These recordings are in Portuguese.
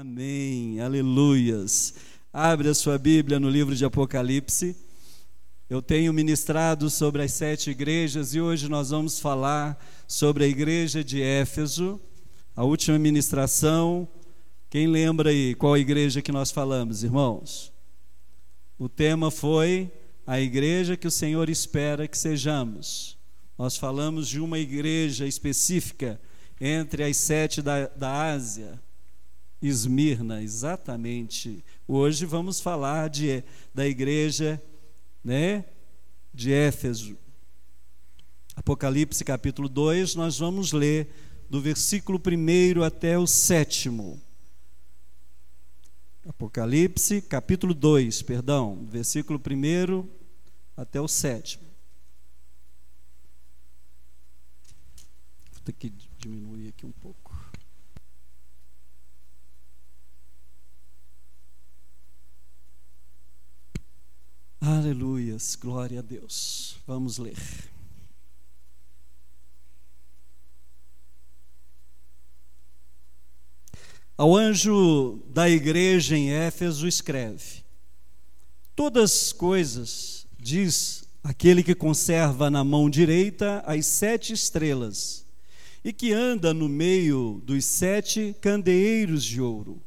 Amém, aleluias. Abre a sua Bíblia no livro de Apocalipse. Eu tenho ministrado sobre as sete igrejas e hoje nós vamos falar sobre a igreja de Éfeso. A última ministração, quem lembra aí qual igreja que nós falamos, irmãos? O tema foi a igreja que o Senhor espera que sejamos. Nós falamos de uma igreja específica entre as sete da, da Ásia, Esmirna, exatamente. Hoje vamos falar de, da igreja né, de Éfeso. Apocalipse capítulo 2, nós vamos ler do versículo 1 até o sétimo. Apocalipse capítulo 2, perdão, versículo 1 até o sétimo. Vou ter que diminuir aqui um pouco. Aleluias, glória a Deus. Vamos ler. Ao anjo da igreja em Éfeso escreve: Todas coisas, diz aquele que conserva na mão direita as sete estrelas e que anda no meio dos sete candeeiros de ouro.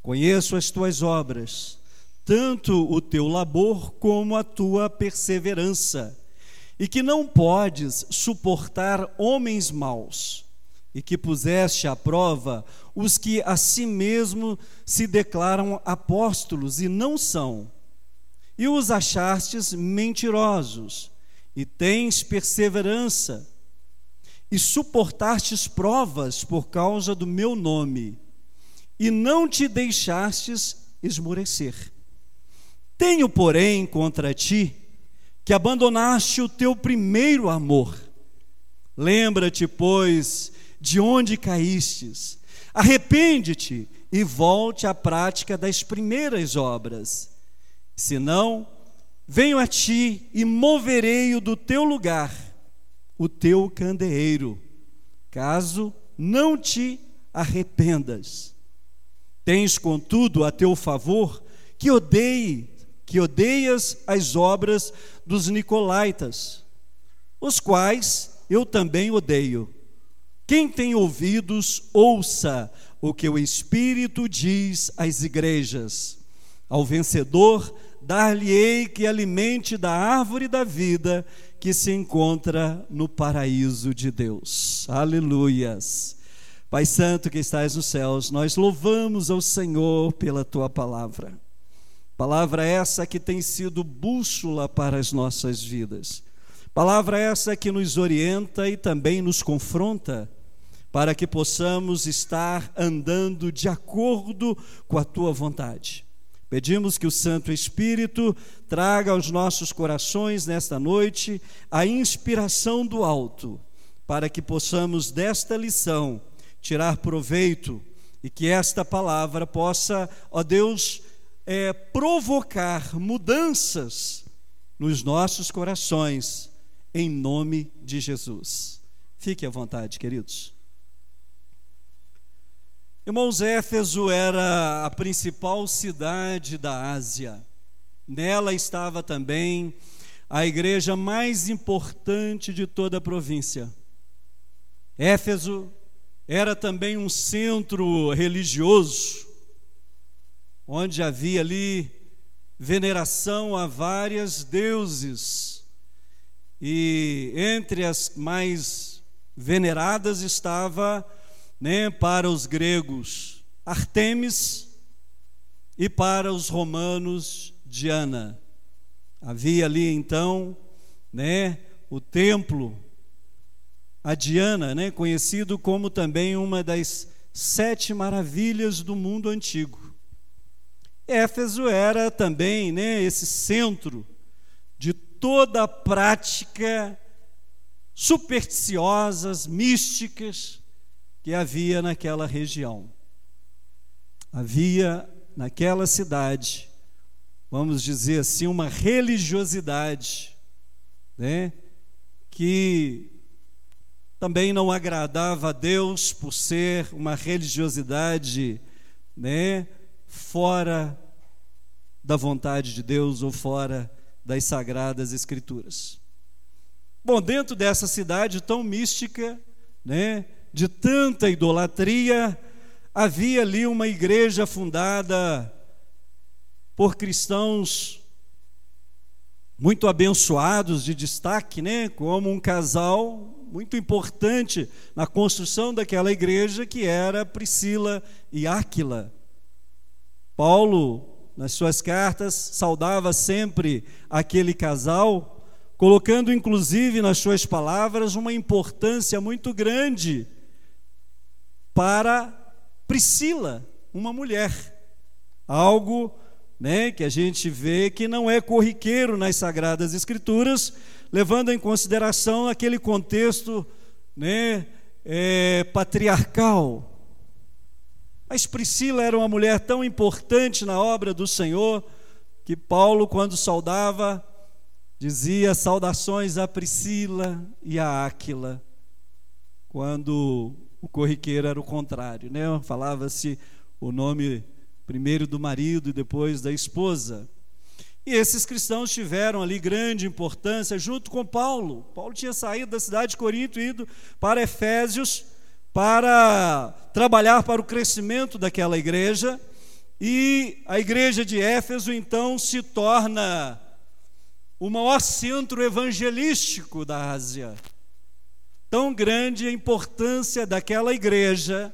Conheço as tuas obras tanto o teu labor como a tua perseverança, e que não podes suportar homens maus, e que puseste à prova os que a si mesmo se declaram apóstolos e não são, e os achastes mentirosos, e tens perseverança, e suportastes provas por causa do meu nome, e não te deixastes esmorecer. Tenho, porém, contra ti que abandonaste o teu primeiro amor. Lembra-te, pois, de onde caístes. Arrepende-te e volte à prática das primeiras obras. Senão, venho a ti e moverei do teu lugar o teu candeeiro, caso não te arrependas. Tens, contudo, a teu favor que odeie que odeias as obras dos nicolaítas, os quais eu também odeio. Quem tem ouvidos, ouça o que o Espírito diz às igrejas. Ao vencedor, dar-lhe-ei que alimente da árvore da vida que se encontra no paraíso de Deus. Aleluias. Pai Santo que estás nos céus, nós louvamos ao Senhor pela tua palavra. Palavra essa que tem sido bússola para as nossas vidas. Palavra essa que nos orienta e também nos confronta, para que possamos estar andando de acordo com a tua vontade. Pedimos que o Santo Espírito traga aos nossos corações nesta noite a inspiração do alto, para que possamos desta lição tirar proveito e que esta palavra possa, ó Deus, é, provocar mudanças nos nossos corações, em nome de Jesus. Fique à vontade, queridos. Irmãos, Éfeso era a principal cidade da Ásia. Nela estava também a igreja mais importante de toda a província. Éfeso era também um centro religioso onde havia ali veneração a várias deuses. E entre as mais veneradas estava, né, para os gregos, Artemis e para os romanos, Diana. Havia ali então, né, o templo a Diana, né, conhecido como também uma das sete maravilhas do mundo antigo. Éfeso era também né, esse centro de toda a prática supersticiosas, místicas que havia naquela região. Havia naquela cidade, vamos dizer assim, uma religiosidade, né, que também não agradava a Deus por ser uma religiosidade né, fora da vontade de Deus ou fora das sagradas escrituras. Bom, dentro dessa cidade tão mística, né, de tanta idolatria, havia ali uma igreja fundada por cristãos muito abençoados de destaque, né, como um casal muito importante na construção daquela igreja que era Priscila e Áquila. Paulo, nas suas cartas, saudava sempre aquele casal, colocando inclusive nas suas palavras uma importância muito grande para Priscila, uma mulher. Algo né, que a gente vê que não é corriqueiro nas sagradas escrituras, levando em consideração aquele contexto né, é, patriarcal. Mas Priscila era uma mulher tão importante na obra do Senhor que Paulo, quando saudava, dizia saudações a Priscila e a Áquila, quando o corriqueiro era o contrário, né? Falava-se o nome primeiro do marido e depois da esposa. E esses cristãos tiveram ali grande importância junto com Paulo. Paulo tinha saído da cidade de Corinto e ido para Efésios para trabalhar para o crescimento daquela igreja. E a igreja de Éfeso então se torna o maior centro evangelístico da Ásia. Tão grande a importância daquela igreja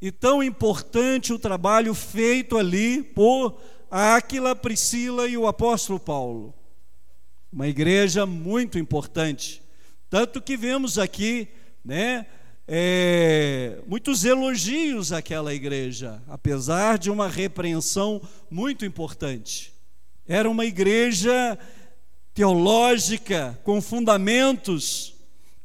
e tão importante o trabalho feito ali por Áquila, Priscila e o apóstolo Paulo. Uma igreja muito importante. Tanto que vemos aqui, né, é, muitos elogios àquela igreja, apesar de uma repreensão muito importante. Era uma igreja teológica, com fundamentos,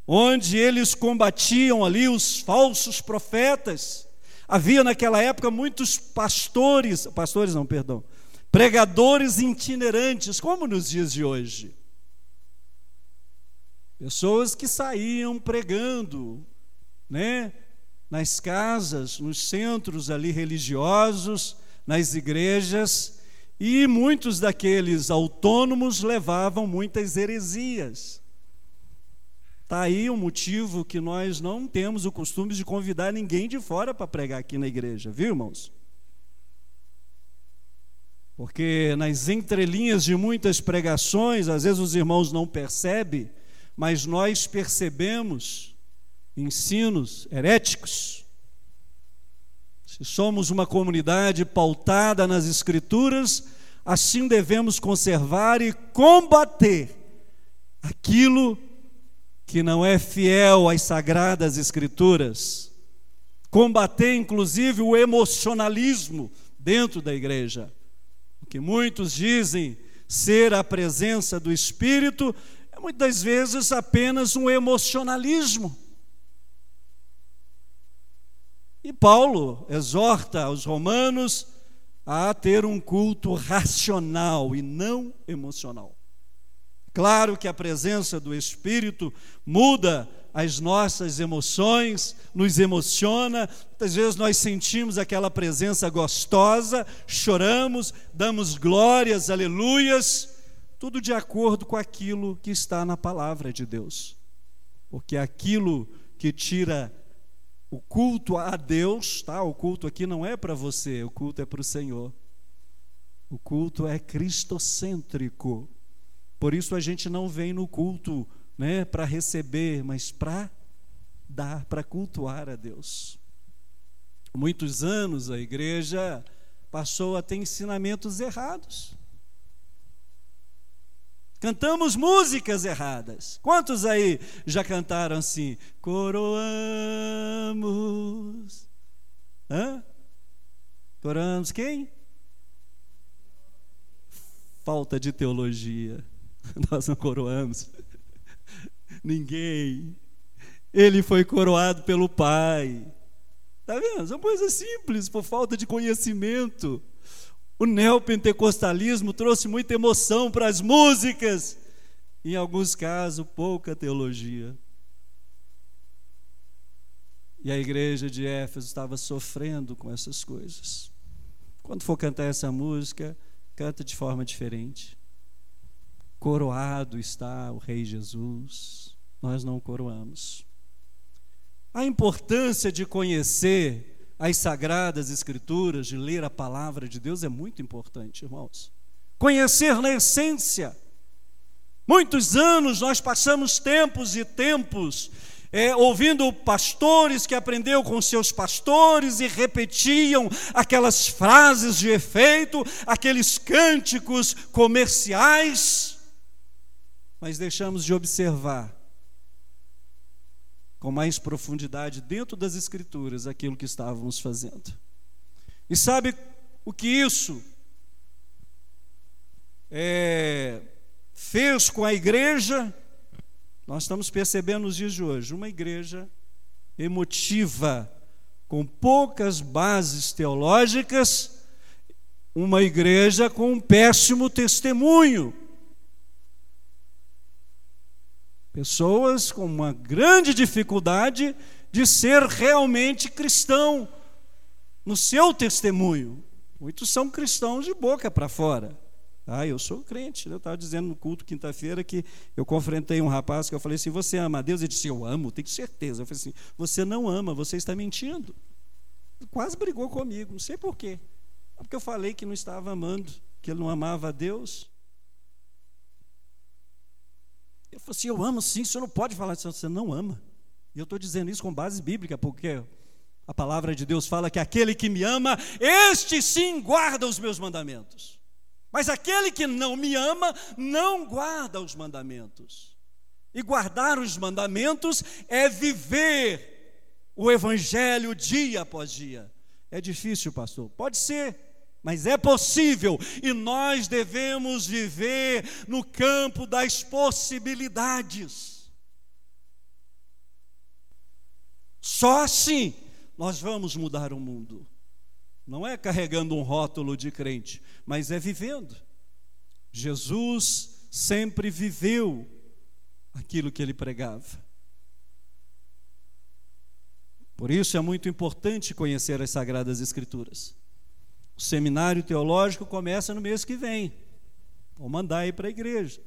onde eles combatiam ali os falsos profetas Havia naquela época muitos pastores, pastores não, perdão, pregadores itinerantes, como nos dias de hoje. Pessoas que saíam pregando, né, nas casas, nos centros ali religiosos, nas igrejas, e muitos daqueles autônomos levavam muitas heresias. Está aí um motivo que nós não temos o costume de convidar ninguém de fora para pregar aqui na igreja, viu, irmãos? Porque nas entrelinhas de muitas pregações, às vezes os irmãos não percebem, mas nós percebemos ensinos heréticos. Se somos uma comunidade pautada nas Escrituras, assim devemos conservar e combater aquilo que não é fiel às sagradas escrituras, combater inclusive o emocionalismo dentro da igreja. O que muitos dizem ser a presença do Espírito é muitas vezes apenas um emocionalismo. E Paulo exorta os romanos a ter um culto racional e não emocional. Claro que a presença do Espírito muda as nossas emoções, nos emociona. Muitas vezes nós sentimos aquela presença gostosa, choramos, damos glórias, aleluias, tudo de acordo com aquilo que está na palavra de Deus. Porque aquilo que tira o culto a Deus, tá? O culto aqui não é para você, o culto é para o Senhor. O culto é cristocêntrico. Por isso a gente não vem no culto né, para receber, mas para dar, para cultuar a Deus. Muitos anos a igreja passou a ter ensinamentos errados. Cantamos músicas erradas. Quantos aí já cantaram assim? Coroamos. Hã? Coroamos quem? Falta de teologia. Nós não coroamos. Ninguém. Ele foi coroado pelo Pai. Está vendo? São coisas simples, por falta de conhecimento. O neopentecostalismo trouxe muita emoção para as músicas, em alguns casos, pouca teologia. E a igreja de Éfeso estava sofrendo com essas coisas. Quando for cantar essa música, canta de forma diferente. Coroado está o Rei Jesus, nós não coroamos. A importância de conhecer as sagradas Escrituras, de ler a palavra de Deus é muito importante, irmãos. Conhecer na essência. Muitos anos nós passamos tempos e tempos é, ouvindo pastores que aprendeu com seus pastores e repetiam aquelas frases de efeito, aqueles cânticos comerciais, mas deixamos de observar com mais profundidade dentro das Escrituras aquilo que estávamos fazendo. E sabe o que isso é, fez com a igreja? Nós estamos percebendo nos dias de hoje uma igreja emotiva, com poucas bases teológicas, uma igreja com um péssimo testemunho. Pessoas com uma grande dificuldade de ser realmente cristão no seu testemunho. Muitos são cristãos de boca para fora. Ah, eu sou crente. Eu estava dizendo no culto quinta-feira que eu confrontei um rapaz que eu falei assim: Você ama a Deus? Ele disse: Eu amo, tenho certeza. Eu falei assim: Você não ama, você está mentindo. Quase brigou comigo, não sei porquê. Porque eu falei que não estava amando, que ele não amava a Deus. Ele falou assim: Eu amo sim, o senhor não pode falar isso, você não ama. E eu estou dizendo isso com base bíblica, porque a palavra de Deus fala que aquele que me ama, este sim guarda os meus mandamentos. Mas aquele que não me ama não guarda os mandamentos. E guardar os mandamentos é viver o evangelho dia após dia. É difícil, pastor? Pode ser, mas é possível e nós devemos viver no campo das possibilidades. Só assim nós vamos mudar o mundo. Não é carregando um rótulo de crente, mas é vivendo. Jesus sempre viveu aquilo que ele pregava. Por isso é muito importante conhecer as Sagradas Escrituras. O seminário teológico começa no mês que vem. Vou mandar aí para a igreja.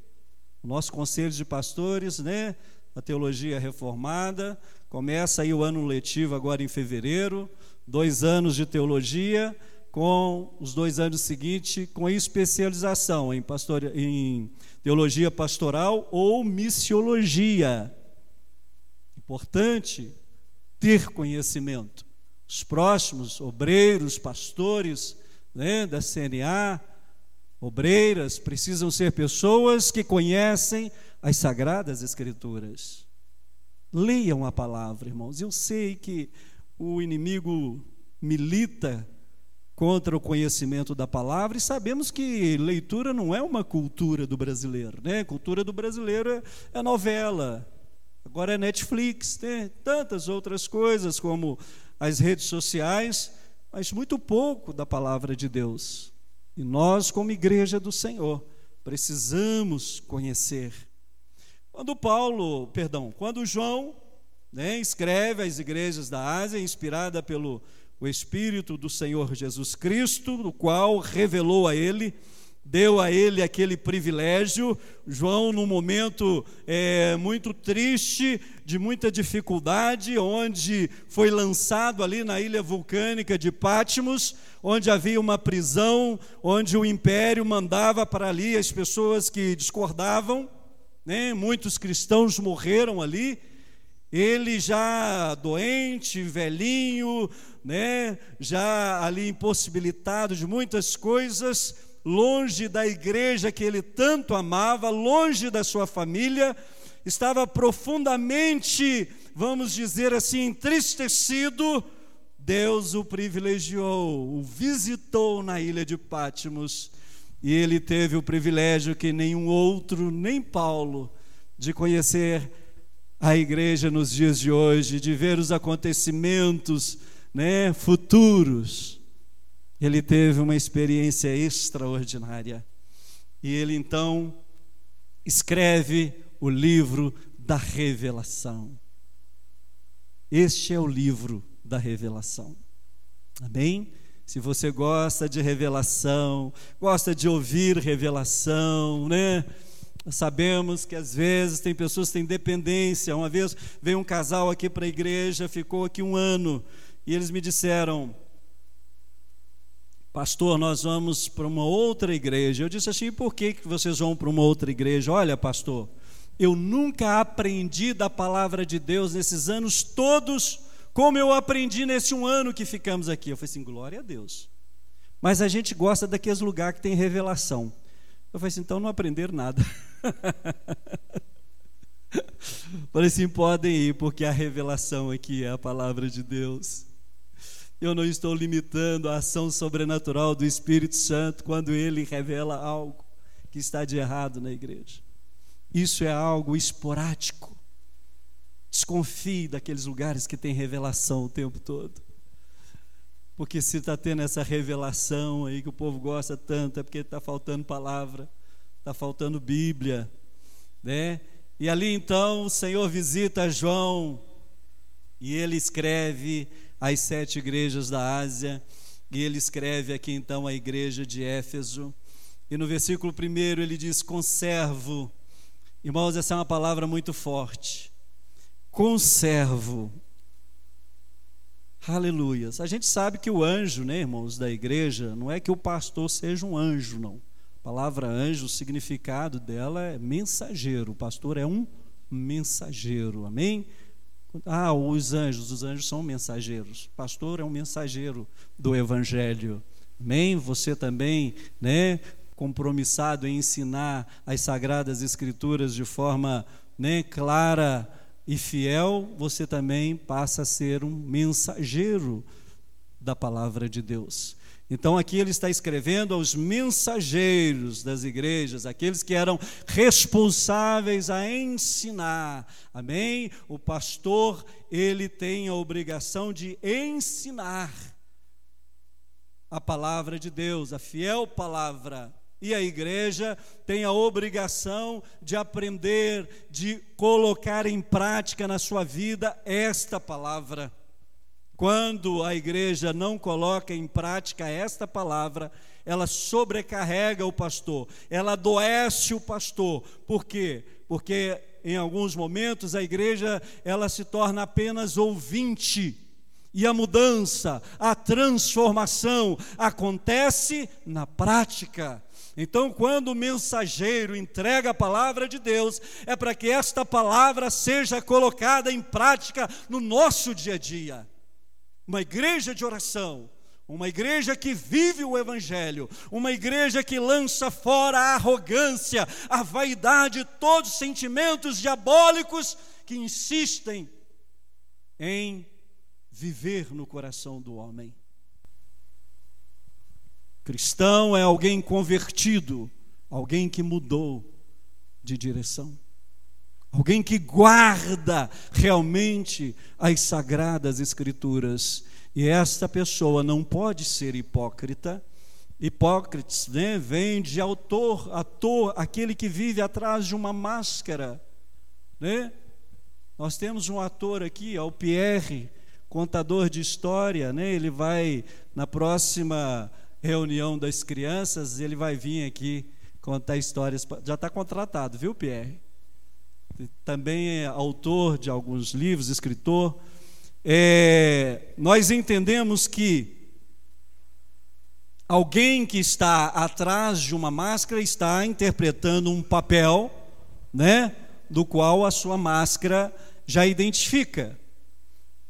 O nosso conselho de pastores, né? A teologia reformada. Começa aí o ano letivo agora em fevereiro. Dois anos de teologia com os dois anos seguintes com especialização em, pastor, em teologia pastoral ou missiologia. Importante ter conhecimento. Os próximos obreiros, pastores né, da CNA, obreiras, precisam ser pessoas que conhecem as sagradas Escrituras. Leiam a palavra, irmãos. Eu sei que o inimigo milita contra o conhecimento da palavra e sabemos que leitura não é uma cultura do brasileiro, né? A cultura do brasileiro é, é novela, agora é Netflix, tem tantas outras coisas como as redes sociais, mas muito pouco da palavra de Deus. E nós, como igreja do Senhor, precisamos conhecer. Quando Paulo, perdão, quando João né, escreve às igrejas da Ásia, inspirada pelo o Espírito do Senhor Jesus Cristo, no qual revelou a ele, deu a ele aquele privilégio. João, num momento é, muito triste, de muita dificuldade, onde foi lançado ali na ilha vulcânica de Patmos, onde havia uma prisão, onde o império mandava para ali as pessoas que discordavam, né? muitos cristãos morreram ali. Ele já doente, velhinho, né, já ali impossibilitado de muitas coisas, longe da igreja que ele tanto amava, longe da sua família, estava profundamente, vamos dizer assim, entristecido. Deus o privilegiou, o visitou na ilha de Pátimos, e ele teve o privilégio que nenhum outro, nem Paulo, de conhecer a igreja nos dias de hoje, de ver os acontecimentos né, futuros. Ele teve uma experiência extraordinária. E ele então escreve o livro da revelação. Este é o livro da revelação. Amém? Se você gosta de revelação, gosta de ouvir revelação, né? Sabemos que às vezes tem pessoas que têm dependência. Uma vez veio um casal aqui para a igreja, ficou aqui um ano, e eles me disseram: Pastor, nós vamos para uma outra igreja. Eu disse assim: por que, vocês vão para uma outra igreja? Olha, pastor, eu nunca aprendi da palavra de Deus nesses anos todos, como eu aprendi nesse um ano que ficamos aqui. Eu falei assim: glória a Deus. Mas a gente gosta daqueles lugares que tem revelação. Eu falei assim: então não aprender nada. Falei assim: podem ir, porque a revelação aqui é a palavra de Deus. Eu não estou limitando a ação sobrenatural do Espírito Santo quando ele revela algo que está de errado na igreja. Isso é algo esporádico. Desconfie daqueles lugares que tem revelação o tempo todo. Porque se está tendo essa revelação aí que o povo gosta tanto, é porque está faltando palavra está faltando Bíblia, né? E ali então o Senhor visita João e ele escreve as sete igrejas da Ásia, e ele escreve aqui então a igreja de Éfeso. E no versículo primeiro ele diz: conservo. Irmãos, essa é uma palavra muito forte. Conservo. Aleluias. A gente sabe que o anjo, né, irmãos, da igreja, não é que o pastor seja um anjo, não palavra anjo, o significado dela é mensageiro. O pastor é um mensageiro. Amém? Ah, os anjos, os anjos são mensageiros. Pastor é um mensageiro do evangelho. Amém? Você também, né, compromissado em ensinar as sagradas escrituras de forma, né, clara e fiel, você também passa a ser um mensageiro da palavra de Deus. Então aqui ele está escrevendo aos mensageiros das igrejas, aqueles que eram responsáveis a ensinar. Amém? O pastor, ele tem a obrigação de ensinar a palavra de Deus, a fiel palavra. E a igreja tem a obrigação de aprender, de colocar em prática na sua vida esta palavra. Quando a igreja não coloca em prática esta palavra, ela sobrecarrega o pastor, ela adoece o pastor. Por quê? Porque em alguns momentos a igreja ela se torna apenas ouvinte. E a mudança, a transformação acontece na prática. Então, quando o mensageiro entrega a palavra de Deus, é para que esta palavra seja colocada em prática no nosso dia a dia uma igreja de oração, uma igreja que vive o Evangelho, uma igreja que lança fora a arrogância, a vaidade, todos os sentimentos diabólicos que insistem em viver no coração do homem. Cristão é alguém convertido, alguém que mudou de direção alguém que guarda realmente as sagradas escrituras. E esta pessoa não pode ser hipócrita. Hipócritas, né, vem de autor, ator, aquele que vive atrás de uma máscara, né? Nós temos um ator aqui, o Pierre, contador de história, né? Ele vai na próxima reunião das crianças, ele vai vir aqui contar histórias. Já está contratado, viu, Pierre? Também é autor de alguns livros, escritor. É, nós entendemos que alguém que está atrás de uma máscara está interpretando um papel, né, do qual a sua máscara já identifica.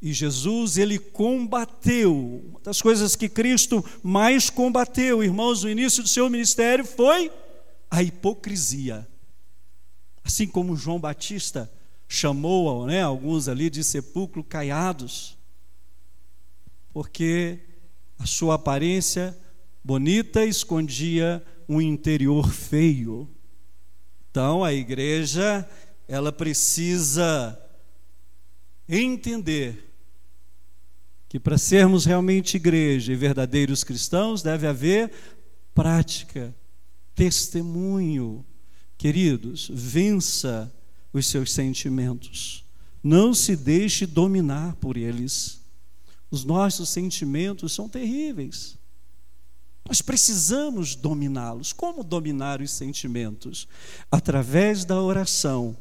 E Jesus, ele combateu. Uma das coisas que Cristo mais combateu, irmãos, no início do seu ministério foi a hipocrisia. Assim como João Batista chamou né, alguns ali de sepulcro caiados, porque a sua aparência bonita escondia um interior feio. Então a igreja, ela precisa entender que para sermos realmente igreja e verdadeiros cristãos deve haver prática, testemunho, Queridos, vença os seus sentimentos. Não se deixe dominar por eles. Os nossos sentimentos são terríveis. Nós precisamos dominá-los. Como dominar os sentimentos? Através da oração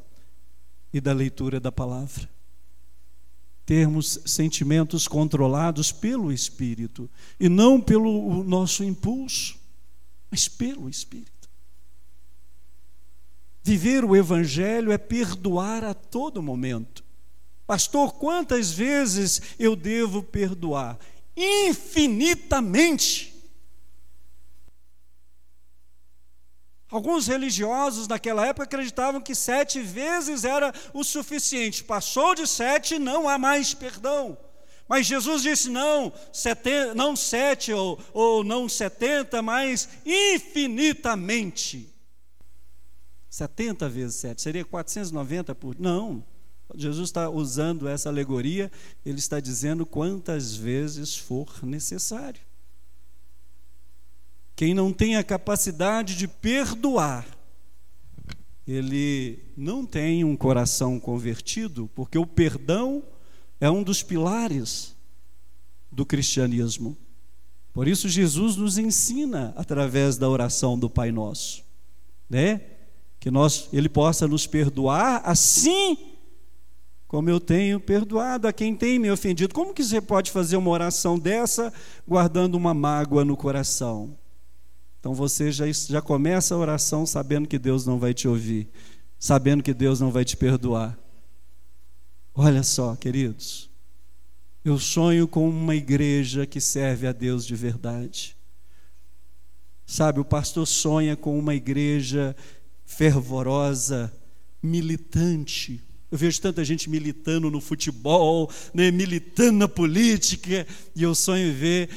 e da leitura da palavra. Termos sentimentos controlados pelo Espírito e não pelo nosso impulso, mas pelo Espírito. Viver o Evangelho é perdoar a todo momento. Pastor, quantas vezes eu devo perdoar? Infinitamente. Alguns religiosos naquela época acreditavam que sete vezes era o suficiente. Passou de sete, não há mais perdão. Mas Jesus disse: não, setenta, não sete ou, ou não setenta, mas infinitamente. 70 vezes 7, seria 490 por. Não. Jesus está usando essa alegoria, ele está dizendo quantas vezes for necessário. Quem não tem a capacidade de perdoar, ele não tem um coração convertido, porque o perdão é um dos pilares do cristianismo. Por isso Jesus nos ensina através da oração do Pai Nosso, né? Que nós ele possa nos perdoar assim como eu tenho perdoado a quem tem me ofendido. Como que você pode fazer uma oração dessa guardando uma mágoa no coração? Então você já, já começa a oração sabendo que Deus não vai te ouvir, sabendo que Deus não vai te perdoar. Olha só, queridos, eu sonho com uma igreja que serve a Deus de verdade. Sabe, o pastor sonha com uma igreja fervorosa, militante, eu vejo tanta gente militando no futebol, né, militando na política, e eu sonho em ver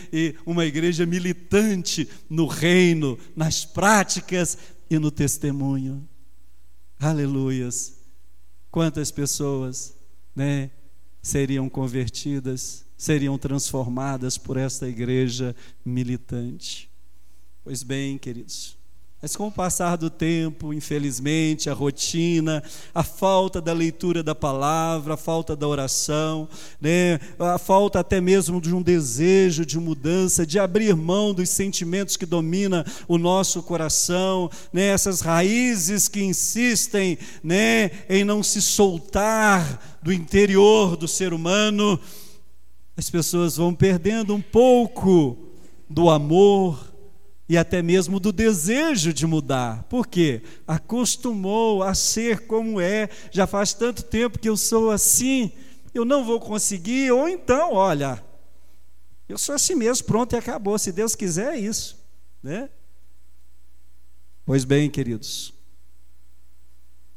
uma igreja militante no reino, nas práticas e no testemunho. Aleluias. Quantas pessoas né, seriam convertidas, seriam transformadas por esta igreja militante. Pois bem, queridos, mas com o passar do tempo, infelizmente, a rotina, a falta da leitura da palavra, a falta da oração, né, a falta até mesmo de um desejo de mudança, de abrir mão dos sentimentos que dominam o nosso coração, né, essas raízes que insistem né, em não se soltar do interior do ser humano, as pessoas vão perdendo um pouco do amor, e até mesmo do desejo de mudar. Por quê? Acostumou a ser como é, já faz tanto tempo que eu sou assim, eu não vou conseguir, ou então, olha, eu sou assim mesmo, pronto e acabou. Se Deus quiser, é isso, né? Pois bem, queridos,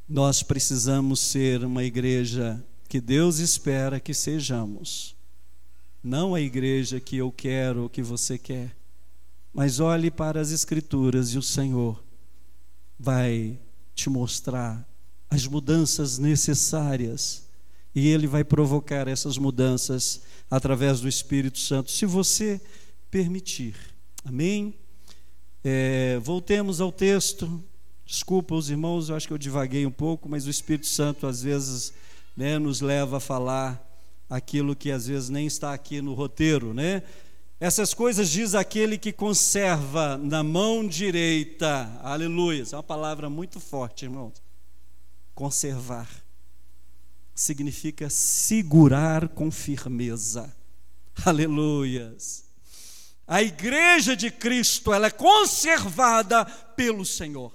nós precisamos ser uma igreja que Deus espera que sejamos, não a igreja que eu quero, que você quer mas olhe para as Escrituras e o Senhor vai te mostrar as mudanças necessárias e Ele vai provocar essas mudanças através do Espírito Santo, se você permitir. Amém? É, voltemos ao texto. Desculpa os irmãos, eu acho que eu divaguei um pouco, mas o Espírito Santo às vezes né, nos leva a falar aquilo que às vezes nem está aqui no roteiro, né? Essas coisas diz aquele que conserva na mão direita, aleluia. É uma palavra muito forte, irmão. Conservar significa segurar com firmeza, aleluias. A igreja de Cristo, ela é conservada pelo Senhor,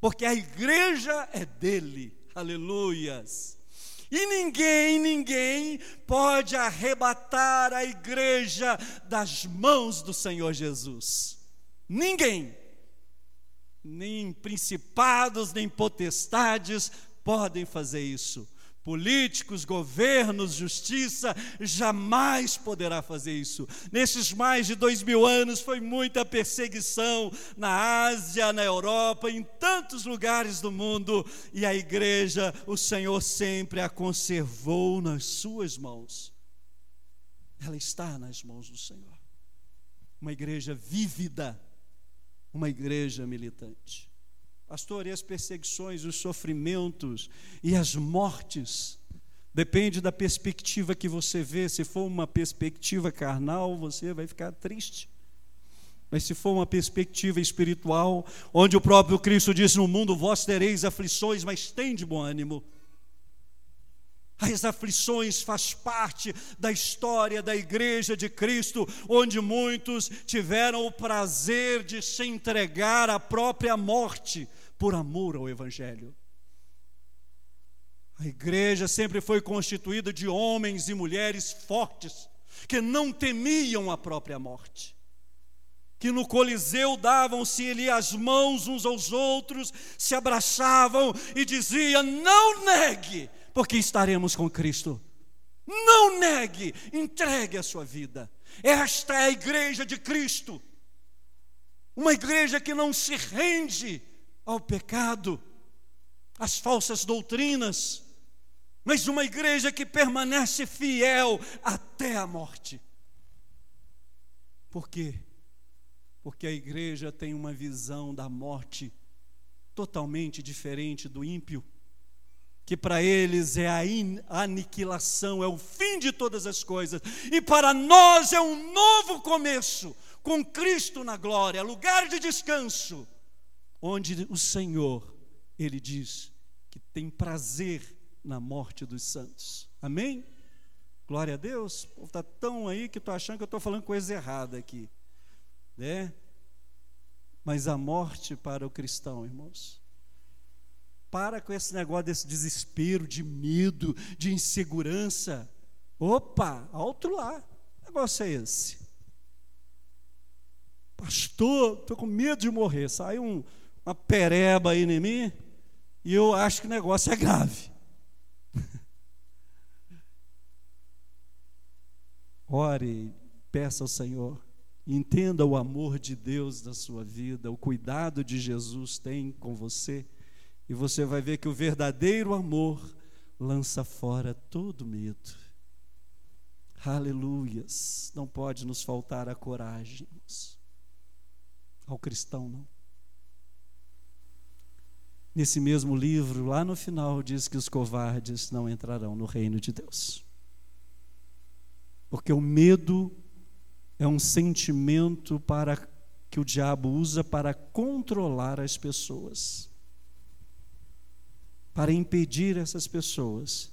porque a igreja é dele, aleluias. E ninguém, ninguém pode arrebatar a igreja das mãos do Senhor Jesus. Ninguém. Nem principados, nem potestades podem fazer isso políticos, governos, justiça, jamais poderá fazer isso. Nesses mais de dois mil anos foi muita perseguição na Ásia, na Europa, em tantos lugares do mundo, e a igreja, o Senhor sempre a conservou nas suas mãos. Ela está nas mãos do Senhor. Uma igreja vívida, uma igreja militante. Pastor, e as perseguições, os sofrimentos e as mortes? Depende da perspectiva que você vê. Se for uma perspectiva carnal, você vai ficar triste. Mas se for uma perspectiva espiritual, onde o próprio Cristo disse: No mundo vós tereis aflições, mas tem de bom ânimo. As aflições faz parte da história da igreja de Cristo, onde muitos tiveram o prazer de se entregar à própria morte por amor ao evangelho. A igreja sempre foi constituída de homens e mulheres fortes que não temiam a própria morte. Que no Coliseu davam-se ali as mãos uns aos outros, se abraçavam e diziam: Não negue porque estaremos com Cristo. Não negue, entregue a sua vida. Esta é a igreja de Cristo. Uma igreja que não se rende ao pecado, às falsas doutrinas, mas uma igreja que permanece fiel até a morte. Por quê? Porque a igreja tem uma visão da morte totalmente diferente do ímpio que para eles é a aniquilação, é o fim de todas as coisas, e para nós é um novo começo, com Cristo na glória, lugar de descanso, onde o Senhor, Ele diz que tem prazer na morte dos santos. Amém? Glória a Deus. O povo está tão aí que estou achando que eu estou falando coisa errada aqui. Né? Mas a morte para o cristão, irmãos, para com esse negócio desse desespero, de medo, de insegurança. Opa, alto lá. Que negócio é esse? Pastor, estou com medo de morrer. Sai um, uma pereba aí em mim e eu acho que o negócio é grave. Ore, peça ao Senhor, entenda o amor de Deus na sua vida, o cuidado de Jesus tem com você. E você vai ver que o verdadeiro amor lança fora todo medo. Aleluias. Não pode nos faltar a coragem. Ao cristão, não. Nesse mesmo livro, lá no final, diz que os covardes não entrarão no reino de Deus. Porque o medo é um sentimento para que o diabo usa para controlar as pessoas para impedir essas pessoas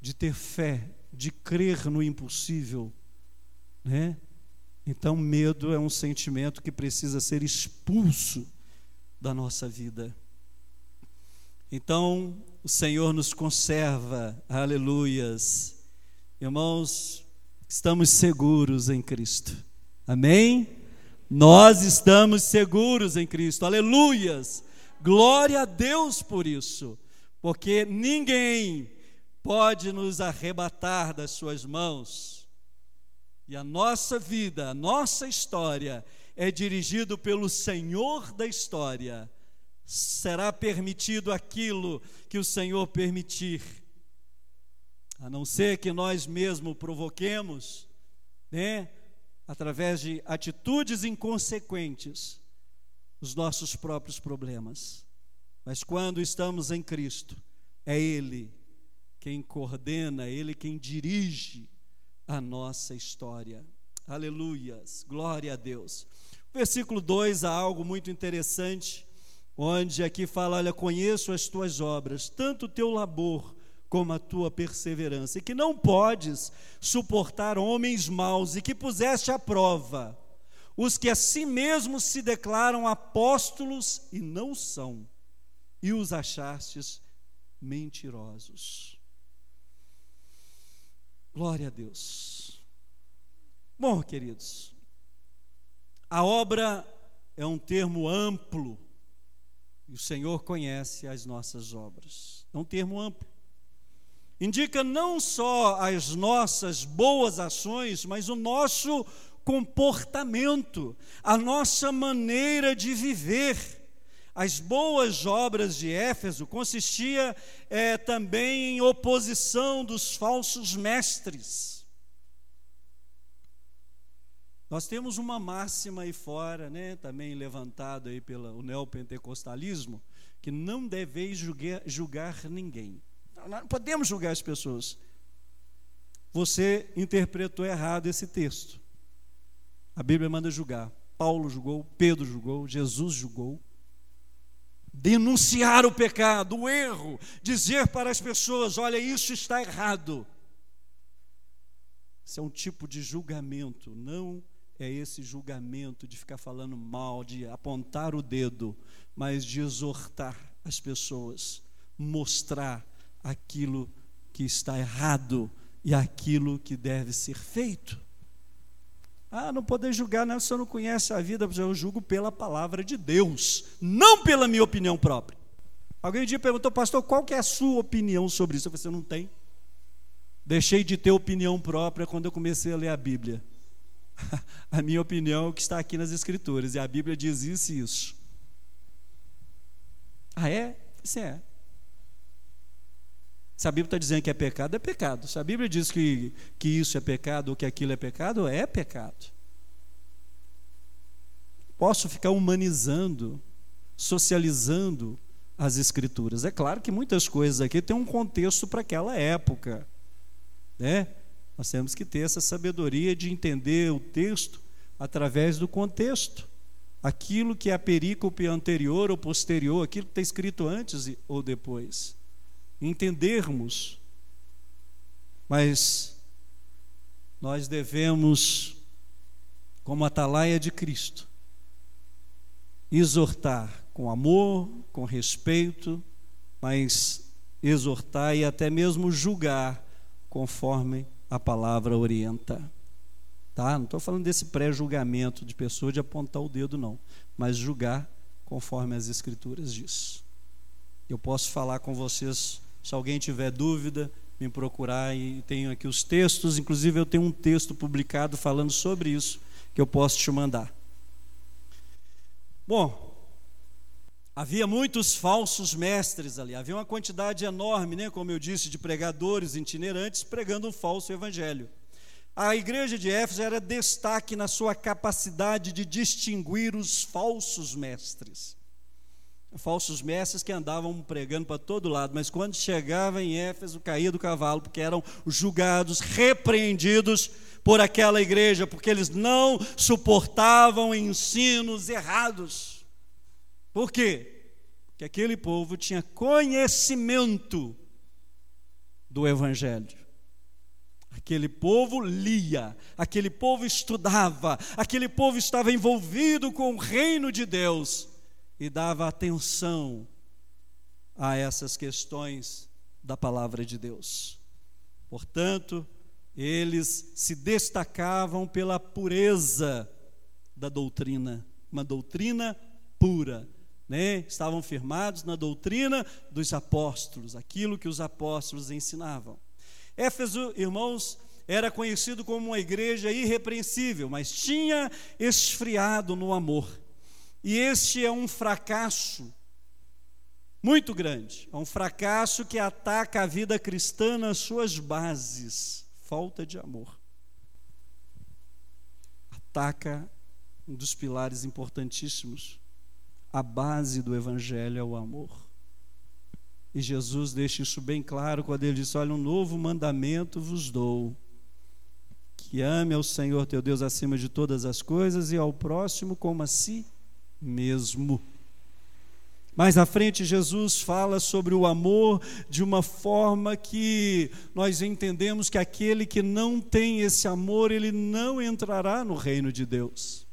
de ter fé, de crer no impossível, né? Então, medo é um sentimento que precisa ser expulso da nossa vida. Então, o Senhor nos conserva, aleluias. Irmãos, estamos seguros em Cristo, amém? Nós estamos seguros em Cristo, aleluias. Glória a Deus por isso, porque ninguém pode nos arrebatar das suas mãos. E a nossa vida, a nossa história é dirigido pelo Senhor da história. Será permitido aquilo que o Senhor permitir. A não ser que nós mesmos provoquemos, né, através de atitudes inconsequentes, os nossos próprios problemas. Mas quando estamos em Cristo, é Ele quem coordena, é Ele quem dirige a nossa história. Aleluias, glória a Deus. Versículo 2 há algo muito interessante, onde aqui fala: Olha, conheço as tuas obras, tanto o teu labor como a tua perseverança, e que não podes suportar homens maus, e que puseste à prova os que a si mesmos se declaram apóstolos e não são, e os achastes mentirosos. Glória a Deus. Bom, queridos, a obra é um termo amplo, e o Senhor conhece as nossas obras. É um termo amplo. Indica não só as nossas boas ações, mas o nosso comportamento, a nossa maneira de viver. As boas obras de Éfeso consistia é, também em oposição dos falsos mestres. Nós temos uma máxima aí fora, né, também levantada aí pelo neopentecostalismo, que não deveis julgar, julgar ninguém. Não podemos julgar as pessoas. Você interpretou errado esse texto. A Bíblia manda julgar. Paulo julgou, Pedro julgou, Jesus julgou. Denunciar o pecado, o erro, dizer para as pessoas: olha, isso está errado. Isso é um tipo de julgamento, não é esse julgamento de ficar falando mal, de apontar o dedo, mas de exortar as pessoas, mostrar aquilo que está errado e aquilo que deve ser feito. Ah, não poder julgar, não, eu não conhece a vida, eu julgo pela palavra de Deus, não pela minha opinião própria. Alguém um dia perguntou, pastor, qual que é a sua opinião sobre isso? Eu falei, você não tem. Deixei de ter opinião própria quando eu comecei a ler a Bíblia. a minha opinião é o que está aqui nas Escrituras, e a Bíblia diz isso e isso. Ah, é? Isso é. Se a Bíblia está dizendo que é pecado, é pecado. Se a Bíblia diz que, que isso é pecado ou que aquilo é pecado, é pecado. Posso ficar humanizando, socializando as Escrituras. É claro que muitas coisas aqui têm um contexto para aquela época. Né? Nós temos que ter essa sabedoria de entender o texto através do contexto. Aquilo que é a perícope anterior ou posterior, aquilo que está escrito antes ou depois entendermos, mas nós devemos, como atalaia de Cristo, exortar com amor, com respeito, mas exortar e até mesmo julgar conforme a palavra orienta. Tá? Não estou falando desse pré-julgamento de pessoa de apontar o dedo, não, mas julgar conforme as Escrituras diz. Eu posso falar com vocês se alguém tiver dúvida, me procurar e tenho aqui os textos, inclusive eu tenho um texto publicado falando sobre isso que eu posso te mandar. Bom, havia muitos falsos mestres ali, havia uma quantidade enorme, né, como eu disse, de pregadores itinerantes pregando um falso evangelho. A igreja de Éfeso era destaque na sua capacidade de distinguir os falsos mestres falsos mestres que andavam pregando para todo lado, mas quando chegava em Éfeso, caía do cavalo, porque eram julgados, repreendidos por aquela igreja, porque eles não suportavam ensinos errados. Por quê? Porque aquele povo tinha conhecimento do Evangelho. Aquele povo lia, aquele povo estudava, aquele povo estava envolvido com o reino de Deus e dava atenção a essas questões da palavra de Deus. Portanto, eles se destacavam pela pureza da doutrina, uma doutrina pura, né? Estavam firmados na doutrina dos apóstolos, aquilo que os apóstolos ensinavam. Éfeso, irmãos, era conhecido como uma igreja irrepreensível, mas tinha esfriado no amor. E este é um fracasso muito grande. É um fracasso que ataca a vida cristã nas suas bases falta de amor. Ataca um dos pilares importantíssimos. A base do Evangelho é o amor. E Jesus deixa isso bem claro quando ele diz: Olha, um novo mandamento vos dou. Que ame ao Senhor teu Deus acima de todas as coisas e ao próximo como a si mesmo. Mais à frente, Jesus fala sobre o amor de uma forma que nós entendemos que aquele que não tem esse amor, ele não entrará no reino de Deus.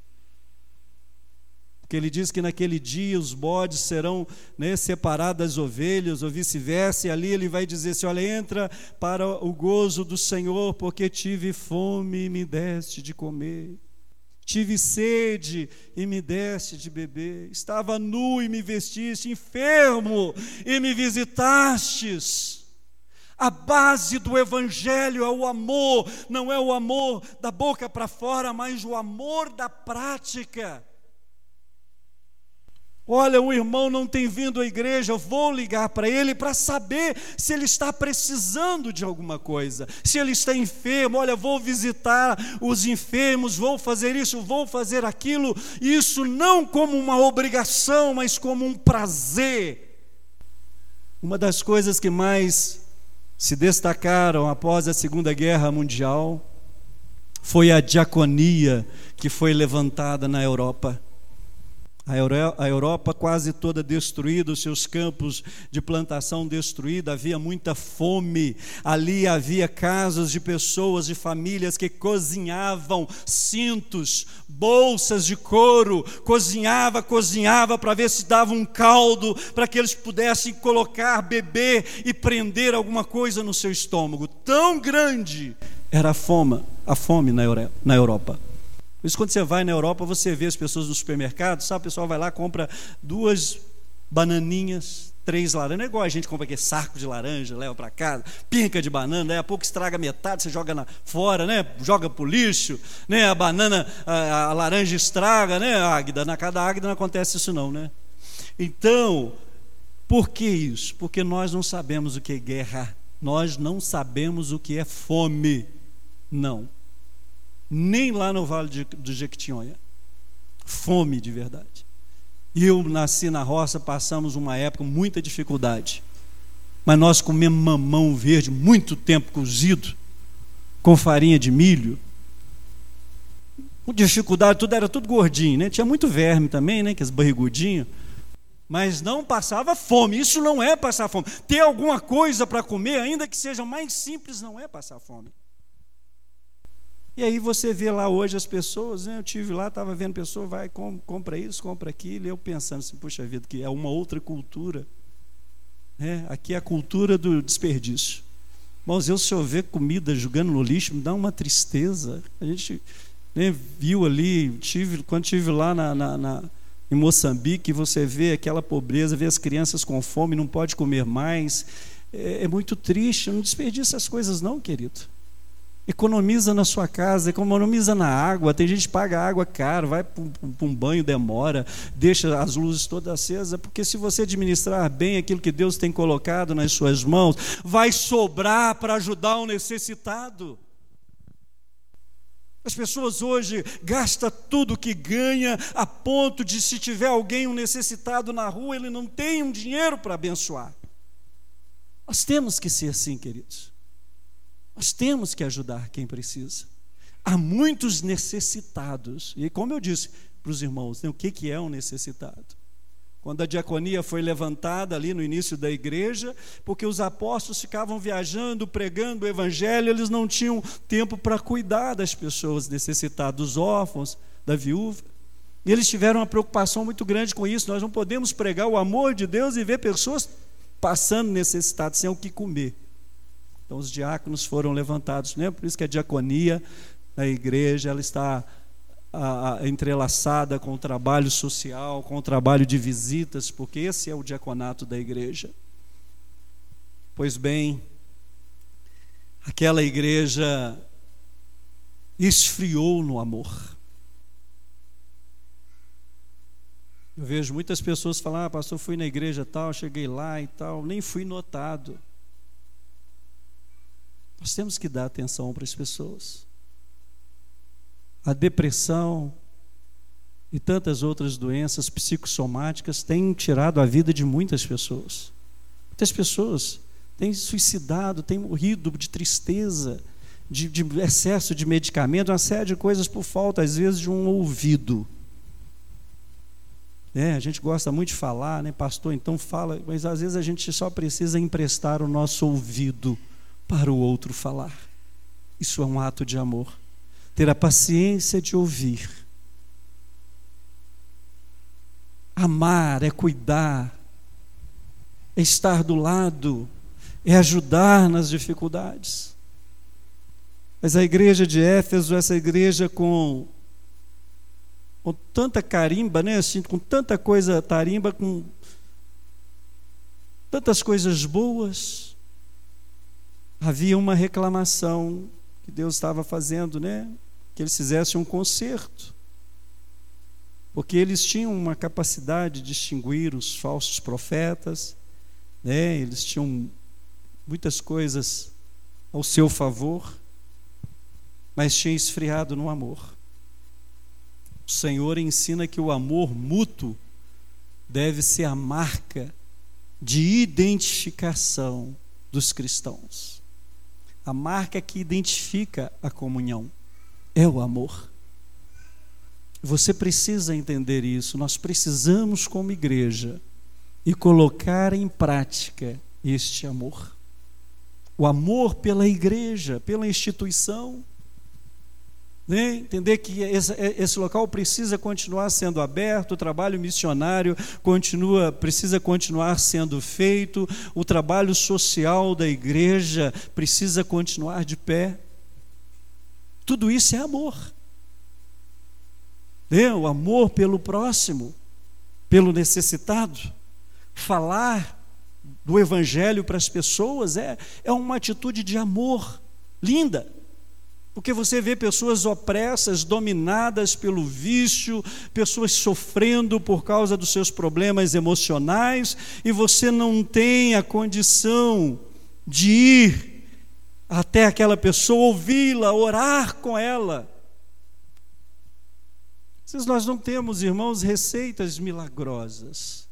Porque ele diz que naquele dia os bodes serão né, separados das ovelhas, ou vice-versa, e ali ele vai dizer assim: Olha, entra para o gozo do Senhor, porque tive fome e me deste de comer. Tive sede e me deste de beber. Estava nu e me vestiste, enfermo e me visitastes. A base do Evangelho é o amor, não é o amor da boca para fora, mas o amor da prática. Olha, o irmão não tem vindo à igreja, eu vou ligar para ele para saber se ele está precisando de alguma coisa, se ele está enfermo. Olha, vou visitar os enfermos, vou fazer isso, vou fazer aquilo. Isso não como uma obrigação, mas como um prazer. Uma das coisas que mais se destacaram após a Segunda Guerra Mundial foi a diaconia que foi levantada na Europa. A Europa quase toda destruída, os seus campos de plantação destruídos, havia muita fome. Ali havia casas de pessoas, de famílias que cozinhavam cintos, bolsas de couro, cozinhava, cozinhava para ver se dava um caldo para que eles pudessem colocar, beber e prender alguma coisa no seu estômago. Tão grande era a fome, a fome na Europa. Por isso, quando você vai na Europa, você vê as pessoas no supermercado, sabe? O pessoal vai lá, compra duas bananinhas, três laranjas. É igual a gente compra aquele saco de laranja, leva para casa, pinca de banana, daí a pouco estraga metade, você joga na, fora, né? Joga pro lixo, né? A banana, a, a laranja estraga, né, Águida? Na cada Águida não acontece isso não, né? Então, por que isso? Porque nós não sabemos o que é guerra. Nós não sabemos o que é fome. Não nem lá no Vale de, do Jequitinhonha. Fome de verdade. E eu nasci na roça, passamos uma época muita dificuldade. Mas nós comemos mamão verde muito tempo cozido, com farinha de milho. Com dificuldade, tudo era tudo gordinho, né? Tinha muito verme também, né? Que as barrigudinhos. Mas não passava fome. Isso não é passar fome. Ter alguma coisa para comer, ainda que seja mais simples, não é passar fome. E aí você vê lá hoje as pessoas, né? eu tive lá, estava vendo pessoas, vai, compra isso, compra aquilo, e eu pensando assim, puxa vida, que é uma outra cultura. Né? Aqui é a cultura do desperdício. Irmãos, eu se eu ver comida jogando no lixo, me dá uma tristeza. A gente né, viu ali, tive, quando estive lá na, na, na, em Moçambique, você vê aquela pobreza, vê as crianças com fome, não pode comer mais. É, é muito triste, não desperdiça as coisas não, querido. Economiza na sua casa, economiza na água. Tem gente que paga água caro, vai para um banho, demora, deixa as luzes todas acesas, porque se você administrar bem aquilo que Deus tem colocado nas suas mãos, vai sobrar para ajudar o necessitado. As pessoas hoje gastam tudo que ganha a ponto de se tiver alguém um necessitado na rua, ele não tem um dinheiro para abençoar. Nós temos que ser assim, queridos. Nós temos que ajudar quem precisa. Há muitos necessitados. E como eu disse para os irmãos, né, o que, que é um necessitado? Quando a diaconia foi levantada ali no início da igreja, porque os apóstolos ficavam viajando, pregando o evangelho, eles não tinham tempo para cuidar das pessoas necessitadas, dos órfãos, da viúva. E eles tiveram uma preocupação muito grande com isso. Nós não podemos pregar o amor de Deus e ver pessoas passando necessitadas sem o que comer. Então os diáconos foram levantados, né? Por isso que a diaconia da igreja ela está a, a, entrelaçada com o trabalho social, com o trabalho de visitas, porque esse é o diaconato da igreja. Pois bem, aquela igreja esfriou no amor. Eu vejo muitas pessoas falar, ah, pastor, fui na igreja tal, cheguei lá e tal, nem fui notado. Nós temos que dar atenção para as pessoas. A depressão e tantas outras doenças psicossomáticas têm tirado a vida de muitas pessoas. Muitas pessoas têm suicidado, têm morrido de tristeza, de, de excesso de medicamento, uma série de coisas por falta, às vezes, de um ouvido. É, a gente gosta muito de falar, né, pastor? Então fala, mas às vezes a gente só precisa emprestar o nosso ouvido para o outro falar. Isso é um ato de amor. Ter a paciência de ouvir. Amar é cuidar, é estar do lado, é ajudar nas dificuldades. Mas a igreja de Éfeso, essa igreja com, com tanta carimba, né? assim, com tanta coisa tarimba, com tantas coisas boas, havia uma reclamação que Deus estava fazendo, né? Que eles fizessem um conserto. Porque eles tinham uma capacidade de distinguir os falsos profetas, né? Eles tinham muitas coisas ao seu favor, mas tinha esfriado no amor. O Senhor ensina que o amor mútuo deve ser a marca de identificação dos cristãos a marca que identifica a comunhão. é o amor. Você precisa entender isso. Nós precisamos, como igreja, e colocar em prática este amor. O amor pela igreja, pela instituição. Né? Entender que esse, esse, local precisa continuar sendo aberto, o trabalho missionário continua, precisa continuar sendo feito, o trabalho social da igreja precisa continuar de pé. Tudo isso é amor. Né? O amor pelo próximo, pelo necessitado. Falar do Evangelho para as pessoas é, é uma atitude de amor linda. Porque você vê pessoas opressas, dominadas pelo vício, pessoas sofrendo por causa dos seus problemas emocionais, e você não tem a condição de ir até aquela pessoa, ouvi-la, orar com ela. Nós não temos, irmãos, receitas milagrosas.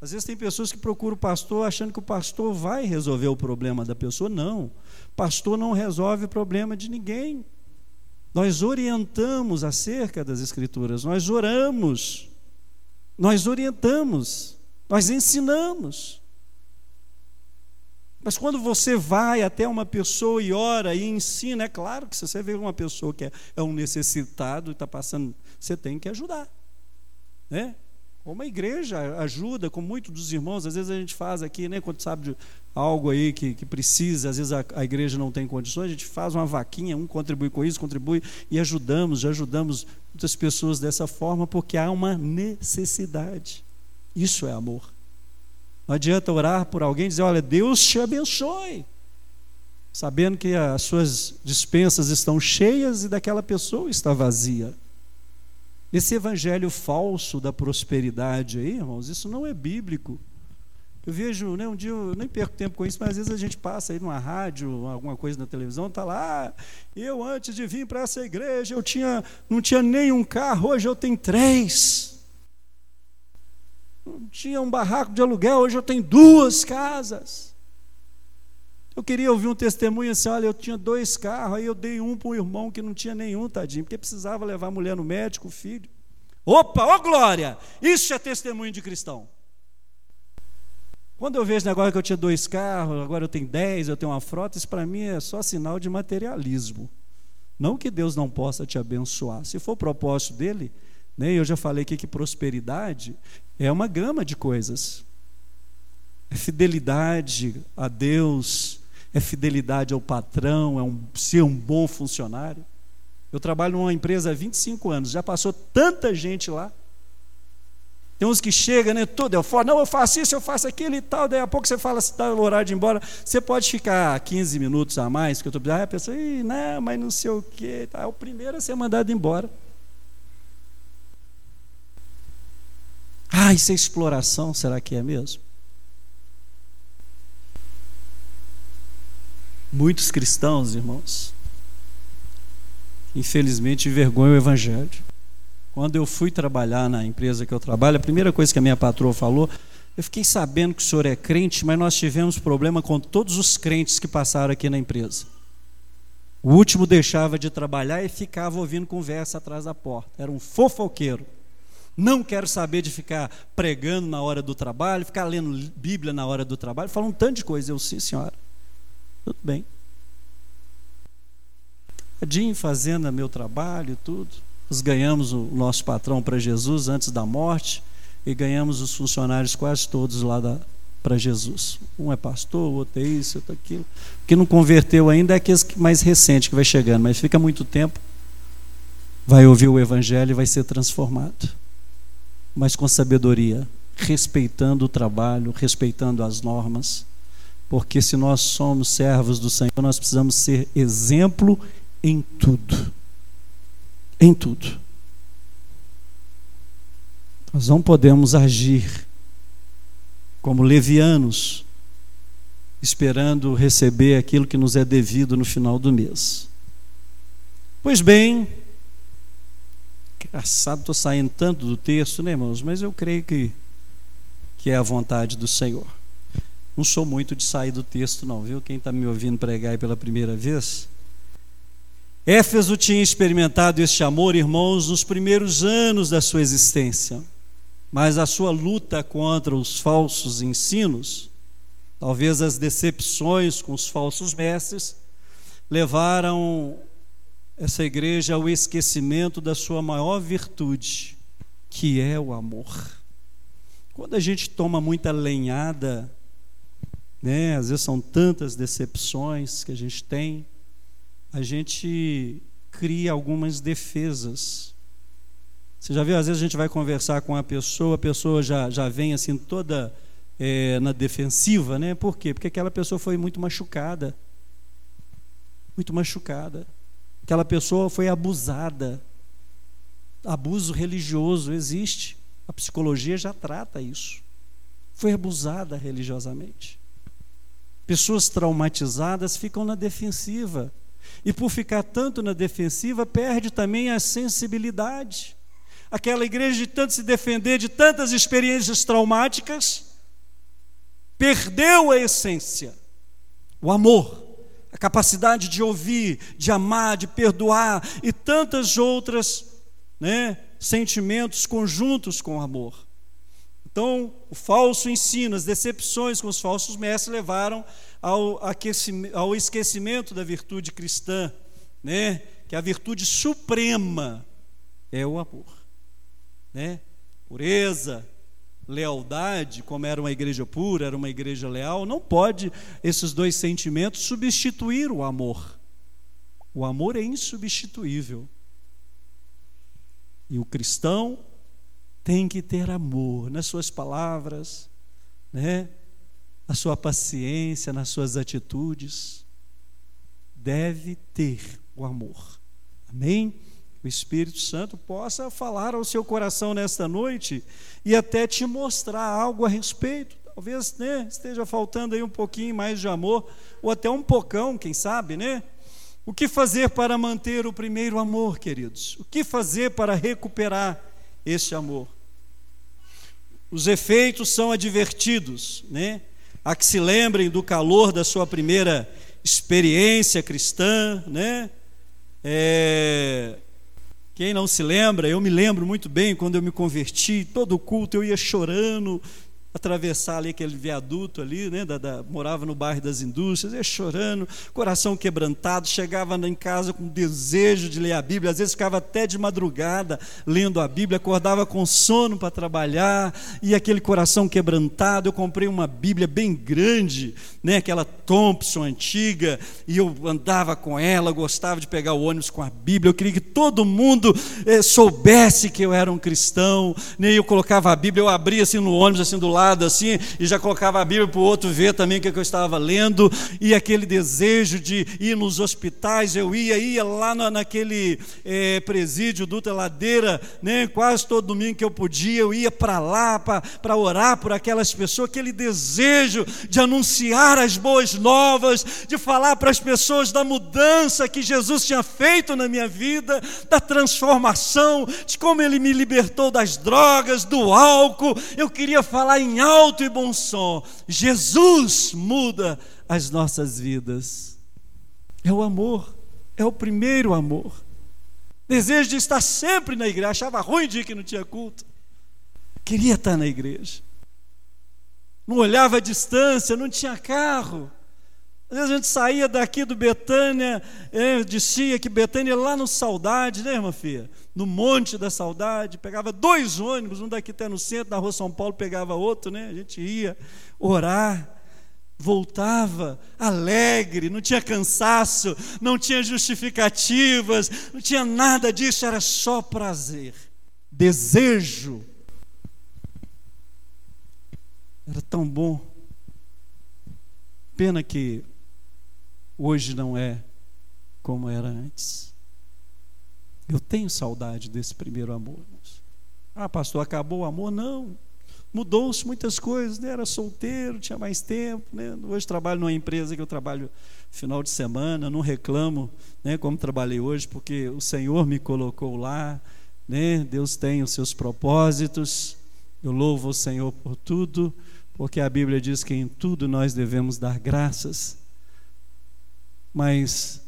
Às vezes tem pessoas que procuram o pastor achando que o pastor vai resolver o problema da pessoa. Não. Pastor não resolve o problema de ninguém. Nós orientamos acerca das Escrituras, nós oramos, nós orientamos, nós ensinamos. Mas quando você vai até uma pessoa e ora e ensina, é claro que se você vê uma pessoa que é, é um necessitado e está passando, você tem que ajudar. Né? Como a igreja ajuda, como muitos dos irmãos, às vezes a gente faz aqui, né, quando sabe de algo aí que, que precisa, às vezes a, a, igreja não tem condições, a gente faz uma vaquinha, um contribui com isso, contribui e ajudamos, já ajudamos muitas pessoas dessa forma, porque há uma necessidade. Isso é amor. Não adianta orar por alguém e dizer, olha, Deus te abençoe. Sabendo que as suas dispensas estão cheias e daquela pessoa está vazia. Esse evangelho falso da prosperidade aí, irmãos, isso não é bíblico. Eu vejo, né, um dia eu nem perco tempo com isso, mas às vezes a gente passa aí numa rádio, alguma coisa na televisão, está lá, ah, eu antes de vir para essa igreja, eu tinha, não tinha nenhum carro, hoje eu tenho três. Não tinha um barraco de aluguel, hoje eu tenho duas casas. Eu queria ouvir um testemunho assim: olha, eu tinha dois carros, aí eu dei um para um irmão que não tinha nenhum, tadinho, porque precisava levar a mulher no médico, o filho. Opa, ó glória! Isso é testemunho de cristão. Quando eu vejo agora que eu tinha dois carros, agora eu tenho dez, eu tenho uma frota, isso para mim é só sinal de materialismo. Não que Deus não possa te abençoar. Se for o propósito dele, né, eu já falei aqui que prosperidade é uma gama de coisas. É fidelidade a Deus, é fidelidade ao patrão, é um, ser um bom funcionário. Eu trabalho numa empresa há 25 anos, já passou tanta gente lá. Tem uns que chegam, né? Tudo, eu falo, não, eu faço isso, eu faço aquilo e tal. Daí a pouco você fala, se está o horário de ir embora, você pode ficar 15 minutos a mais, que eu estou ah, a pessoa, não, mas não sei o quê. É o primeiro a ser mandado embora. Ah, isso é exploração, será que é mesmo? Muitos cristãos, irmãos, infelizmente envergonham o Evangelho. Quando eu fui trabalhar na empresa que eu trabalho, a primeira coisa que a minha patroa falou, eu fiquei sabendo que o senhor é crente, mas nós tivemos problema com todos os crentes que passaram aqui na empresa. O último deixava de trabalhar e ficava ouvindo conversa atrás da porta. Era um fofoqueiro. Não quero saber de ficar pregando na hora do trabalho, ficar lendo Bíblia na hora do trabalho. Fala um tanto de coisa. Eu, sim, senhora. Tudo bem. Adinho fazendo meu trabalho tudo. Nós ganhamos o nosso patrão para Jesus antes da morte e ganhamos os funcionários quase todos lá para Jesus. Um é pastor, o outro é isso, outro é aquilo. O que não converteu ainda é aqueles mais recente que vai chegando, mas fica muito tempo, vai ouvir o evangelho e vai ser transformado. Mas com sabedoria, respeitando o trabalho, respeitando as normas porque se nós somos servos do Senhor, nós precisamos ser exemplo em tudo. Em tudo. Nós não podemos agir como levianos, esperando receber aquilo que nos é devido no final do mês. Pois bem, engraçado, estou saindo tanto do texto, né, irmãos? Mas eu creio que, que é a vontade do Senhor. Não sou muito de sair do texto, não, viu? Quem está me ouvindo pregar aí pela primeira vez. Éfeso tinha experimentado este amor, irmãos, nos primeiros anos da sua existência, mas a sua luta contra os falsos ensinos, talvez as decepções com os falsos mestres, levaram essa igreja ao esquecimento da sua maior virtude, que é o amor. Quando a gente toma muita lenhada, né, às vezes são tantas decepções que a gente tem, a gente cria algumas defesas. Você já viu, às vezes a gente vai conversar com a pessoa, a pessoa já, já vem assim toda é, na defensiva, né? Por quê? Porque aquela pessoa foi muito machucada. Muito machucada. Aquela pessoa foi abusada. Abuso religioso existe. A psicologia já trata isso. Foi abusada religiosamente. Pessoas traumatizadas ficam na defensiva. E por ficar tanto na defensiva, perde também a sensibilidade. Aquela igreja de tanto se defender de tantas experiências traumáticas, perdeu a essência, o amor, a capacidade de ouvir, de amar, de perdoar e tantas outras né, sentimentos conjuntos com o amor. Então, o falso ensino, as decepções com os falsos mestres levaram ao, ao esquecimento da virtude cristã, né? que a virtude suprema é o amor. Né? Pureza, lealdade, como era uma igreja pura, era uma igreja leal, não pode esses dois sentimentos substituir o amor. O amor é insubstituível. E o cristão tem que ter amor nas suas palavras, né? na sua paciência, nas suas atitudes. Deve ter o amor. Amém? O Espírito Santo possa falar ao seu coração nesta noite e até te mostrar algo a respeito. Talvez né, esteja faltando aí um pouquinho mais de amor, ou até um pocão, quem sabe, né? O que fazer para manter o primeiro amor, queridos? O que fazer para recuperar esse amor? Os efeitos são advertidos, né? A que se lembrem do calor da sua primeira experiência cristã, né? É... Quem não se lembra, eu me lembro muito bem quando eu me converti, todo culto eu ia chorando, atravessar ali aquele viaduto ali, né, da, da, morava no bairro das indústrias, ia chorando, coração quebrantado, chegava em casa com desejo de ler a Bíblia, às vezes ficava até de madrugada lendo a Bíblia, acordava com sono para trabalhar, e aquele coração quebrantado, eu comprei uma Bíblia bem grande, né, aquela Thompson antiga, e eu andava com ela, gostava de pegar o ônibus com a Bíblia, eu queria que todo mundo eh, soubesse que eu era um cristão, né, eu colocava a Bíblia, eu abria assim no ônibus, assim do lado, lado assim e já colocava a Bíblia para o outro ver também o que, eu estava lendo, e aquele desejo de ir nos hospitais, eu ia, ia lá na, naquele é, presídio Dutra Ladeira, né, quase todo domingo que eu podia, eu ia para lá para orar por aquelas pessoas, aquele desejo de anunciar as boas novas, de falar para as pessoas da mudança que Jesus tinha feito na minha vida, da transformação, de como Ele me libertou das drogas, do álcool, eu queria falar em em alto e bom som: Jesus muda as nossas vidas. É o amor, é o primeiro amor. Desejo de estar sempre na igreja, achava ruim dia que não tinha culto. Queria estar na igreja. Não olhava a distância, não tinha carro. Às vezes a gente saía daqui do Betânia, é, descia que Betânia lá no Saudade, né, irmã Fia? No Monte da Saudade, pegava dois ônibus, um daqui até no centro, na rua São Paulo pegava outro, né? A gente ia orar, voltava alegre, não tinha cansaço, não tinha justificativas, não tinha nada disso, era só prazer, desejo. Era tão bom. Pena que hoje não é como era antes. Eu tenho saudade desse primeiro amor. Ah, pastor, acabou o amor? Não. Mudou-se muitas coisas, né? era solteiro, tinha mais tempo. Né? Hoje trabalho numa empresa que eu trabalho final de semana, não reclamo né, como trabalhei hoje, porque o Senhor me colocou lá. Né? Deus tem os seus propósitos. Eu louvo o Senhor por tudo, porque a Bíblia diz que em tudo nós devemos dar graças mas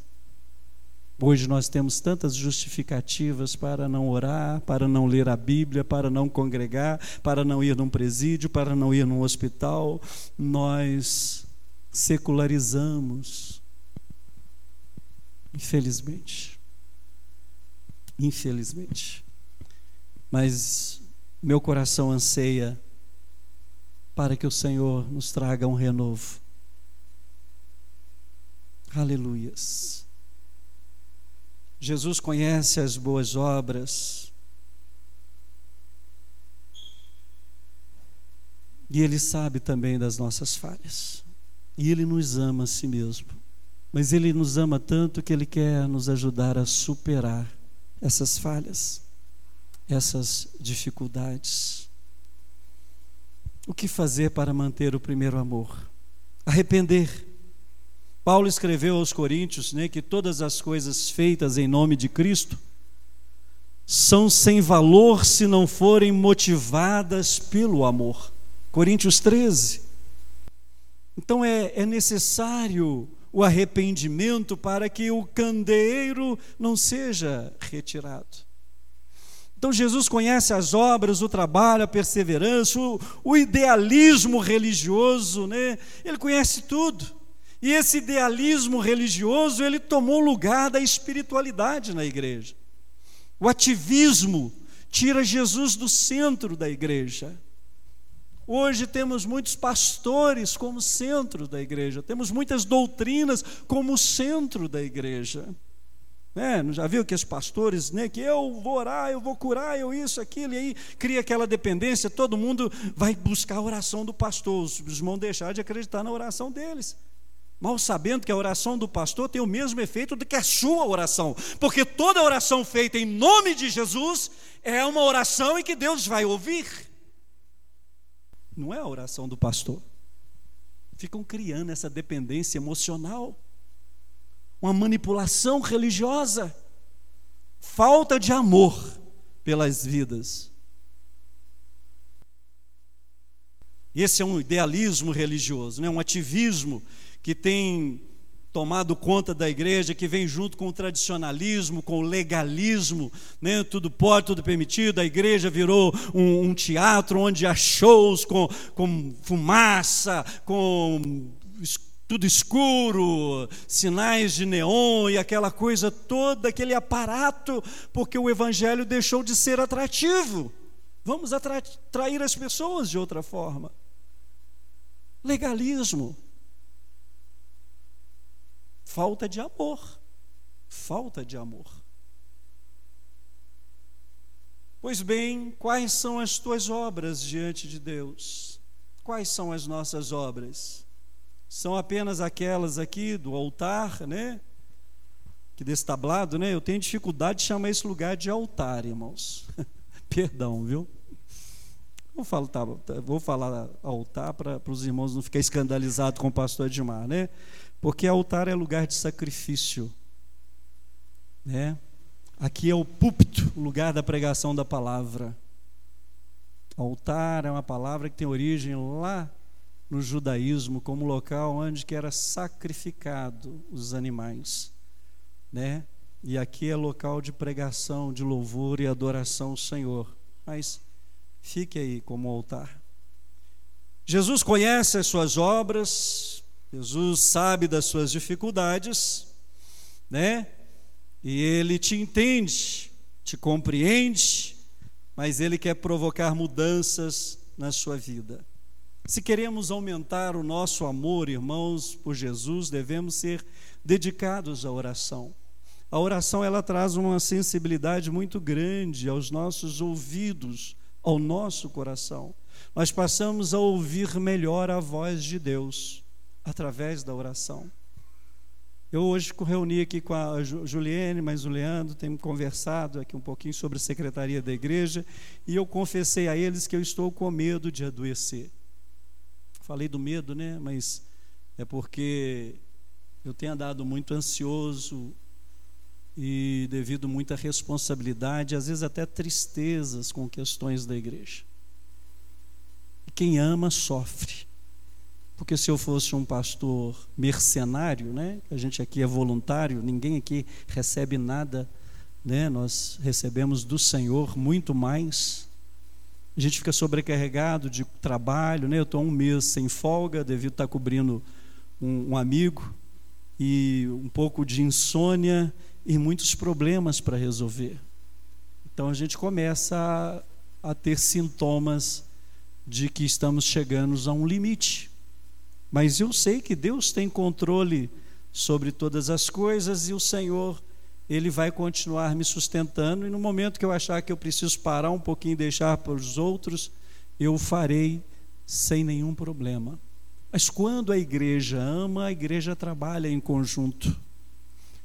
Hoje nós temos tantas justificativas para não orar, para não ler a Bíblia, para não congregar, para não ir num presídio, para não ir num hospital. Nós secularizamos. Infelizmente. Infelizmente. Mas meu coração anseia para que o Senhor nos traga um renovo. Aleluias. Jesus conhece as boas obras. E Ele sabe também das nossas falhas. E Ele nos ama a si mesmo. Mas Ele nos ama tanto que Ele quer nos ajudar a superar essas falhas, essas dificuldades. O que fazer para manter o primeiro amor? Arrepender Paulo escreveu aos Coríntios né, que todas as coisas feitas em nome de Cristo são sem valor se não forem motivadas pelo amor. Coríntios 13. Então é, é necessário o arrependimento para que o candeeiro não seja retirado. Então Jesus conhece as obras, o trabalho, a perseverança, o, o idealismo religioso, né? ele conhece tudo. E esse idealismo religioso, ele tomou lugar da espiritualidade na igreja. O ativismo tira Jesus do centro da igreja. Hoje temos muitos pastores como centro da igreja, temos muitas doutrinas como centro da igreja. É, já viu que os pastores, né, que eu vou orar, eu vou curar, eu isso, aquilo, e aí cria aquela dependência, todo mundo vai buscar a oração do pastor, os irmãos deixar de acreditar na oração deles mal sabendo que a oração do pastor tem o mesmo efeito do que a sua oração, porque toda oração feita em nome de Jesus é uma oração em que Deus vai ouvir. Não é a oração do pastor. Ficam criando essa dependência emocional, uma manipulação religiosa, falta de amor pelas vidas. Esse é um idealismo religioso, né? um ativismo que tem tomado conta da igreja, que vem junto com o tradicionalismo, com o legalismo, né? tudo pode, tudo permitido. A igreja virou um, um teatro onde há shows com, com fumaça, com tudo escuro, sinais de neon e aquela coisa toda, aquele aparato, porque o evangelho deixou de ser atrativo. Vamos atrair as pessoas de outra forma. Legalismo. Falta de amor. Falta de amor. Pois bem, quais são as tuas obras diante de Deus? Quais são as nossas obras? São apenas aquelas aqui do altar, né? Que desse tablado, né? Eu tenho dificuldade de chamar esse lugar de altar, irmãos. Perdão, viu? Vou falar, tá, vou falar altar para os irmãos não ficarem escandalizados com o pastor Edmar, né? Porque altar é lugar de sacrifício. Né? Aqui é o púlpito, o lugar da pregação da palavra. Altar é uma palavra que tem origem lá no judaísmo como local onde que era sacrificado os animais, né? E aqui é local de pregação, de louvor e adoração ao Senhor. Mas fique aí como altar. Jesus conhece as suas obras, Jesus sabe das suas dificuldades, né? E ele te entende, te compreende, mas ele quer provocar mudanças na sua vida. Se queremos aumentar o nosso amor, irmãos, por Jesus, devemos ser dedicados à oração. A oração ela traz uma sensibilidade muito grande aos nossos ouvidos, ao nosso coração. Nós passamos a ouvir melhor a voz de Deus através da oração. Eu hoje reuni aqui com a Juliane, mas o Leandro tem conversado aqui um pouquinho sobre a secretaria da igreja, e eu confessei a eles que eu estou com medo de adoecer. Falei do medo, né? Mas é porque eu tenho andado muito ansioso e devido muita responsabilidade, às vezes até tristezas com questões da igreja. Quem ama sofre. Porque se eu fosse um pastor mercenário, né? A gente aqui é voluntário, ninguém aqui recebe nada, né? Nós recebemos do Senhor muito mais. A gente fica sobrecarregado de trabalho, né? Eu estou um mês sem folga, devido estar cobrindo um, um amigo e um pouco de insônia e muitos problemas para resolver. Então a gente começa a, a ter sintomas de que estamos chegando a um limite. Mas eu sei que Deus tem controle sobre todas as coisas e o Senhor, Ele vai continuar me sustentando. E no momento que eu achar que eu preciso parar um pouquinho e deixar para os outros, eu farei sem nenhum problema. Mas quando a igreja ama, a igreja trabalha em conjunto.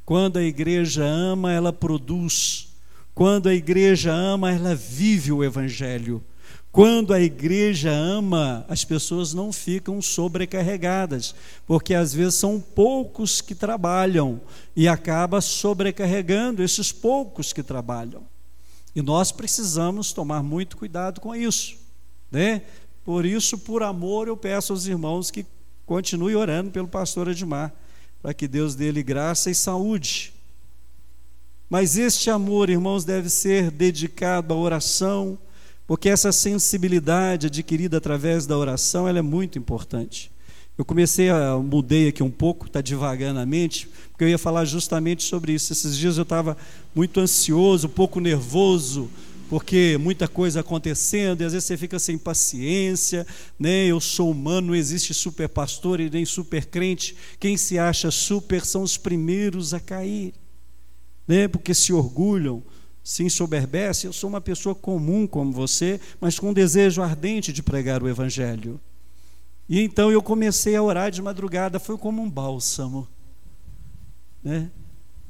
Quando a igreja ama, ela produz. Quando a igreja ama, ela vive o Evangelho. Quando a igreja ama, as pessoas não ficam sobrecarregadas, porque às vezes são poucos que trabalham e acaba sobrecarregando esses poucos que trabalham. E nós precisamos tomar muito cuidado com isso, né? Por isso, por amor, eu peço aos irmãos que continuem orando pelo pastor Edmar, para que Deus dê-lhe graça e saúde. Mas este amor, irmãos, deve ser dedicado à oração, porque essa sensibilidade adquirida através da oração, ela é muito importante. Eu comecei a mudei aqui um pouco, está devagando a mente, porque eu ia falar justamente sobre isso. Esses dias eu estava muito ansioso, um pouco nervoso, porque muita coisa acontecendo, e às vezes você fica sem paciência, né? Eu sou humano, não existe super pastor e nem super crente. Quem se acha super são os primeiros a cair, né? Porque se orgulham, se ensoberbece, eu sou uma pessoa comum como você, mas com um desejo ardente de pregar o Evangelho. E então eu comecei a orar de madrugada, foi como um bálsamo. Né?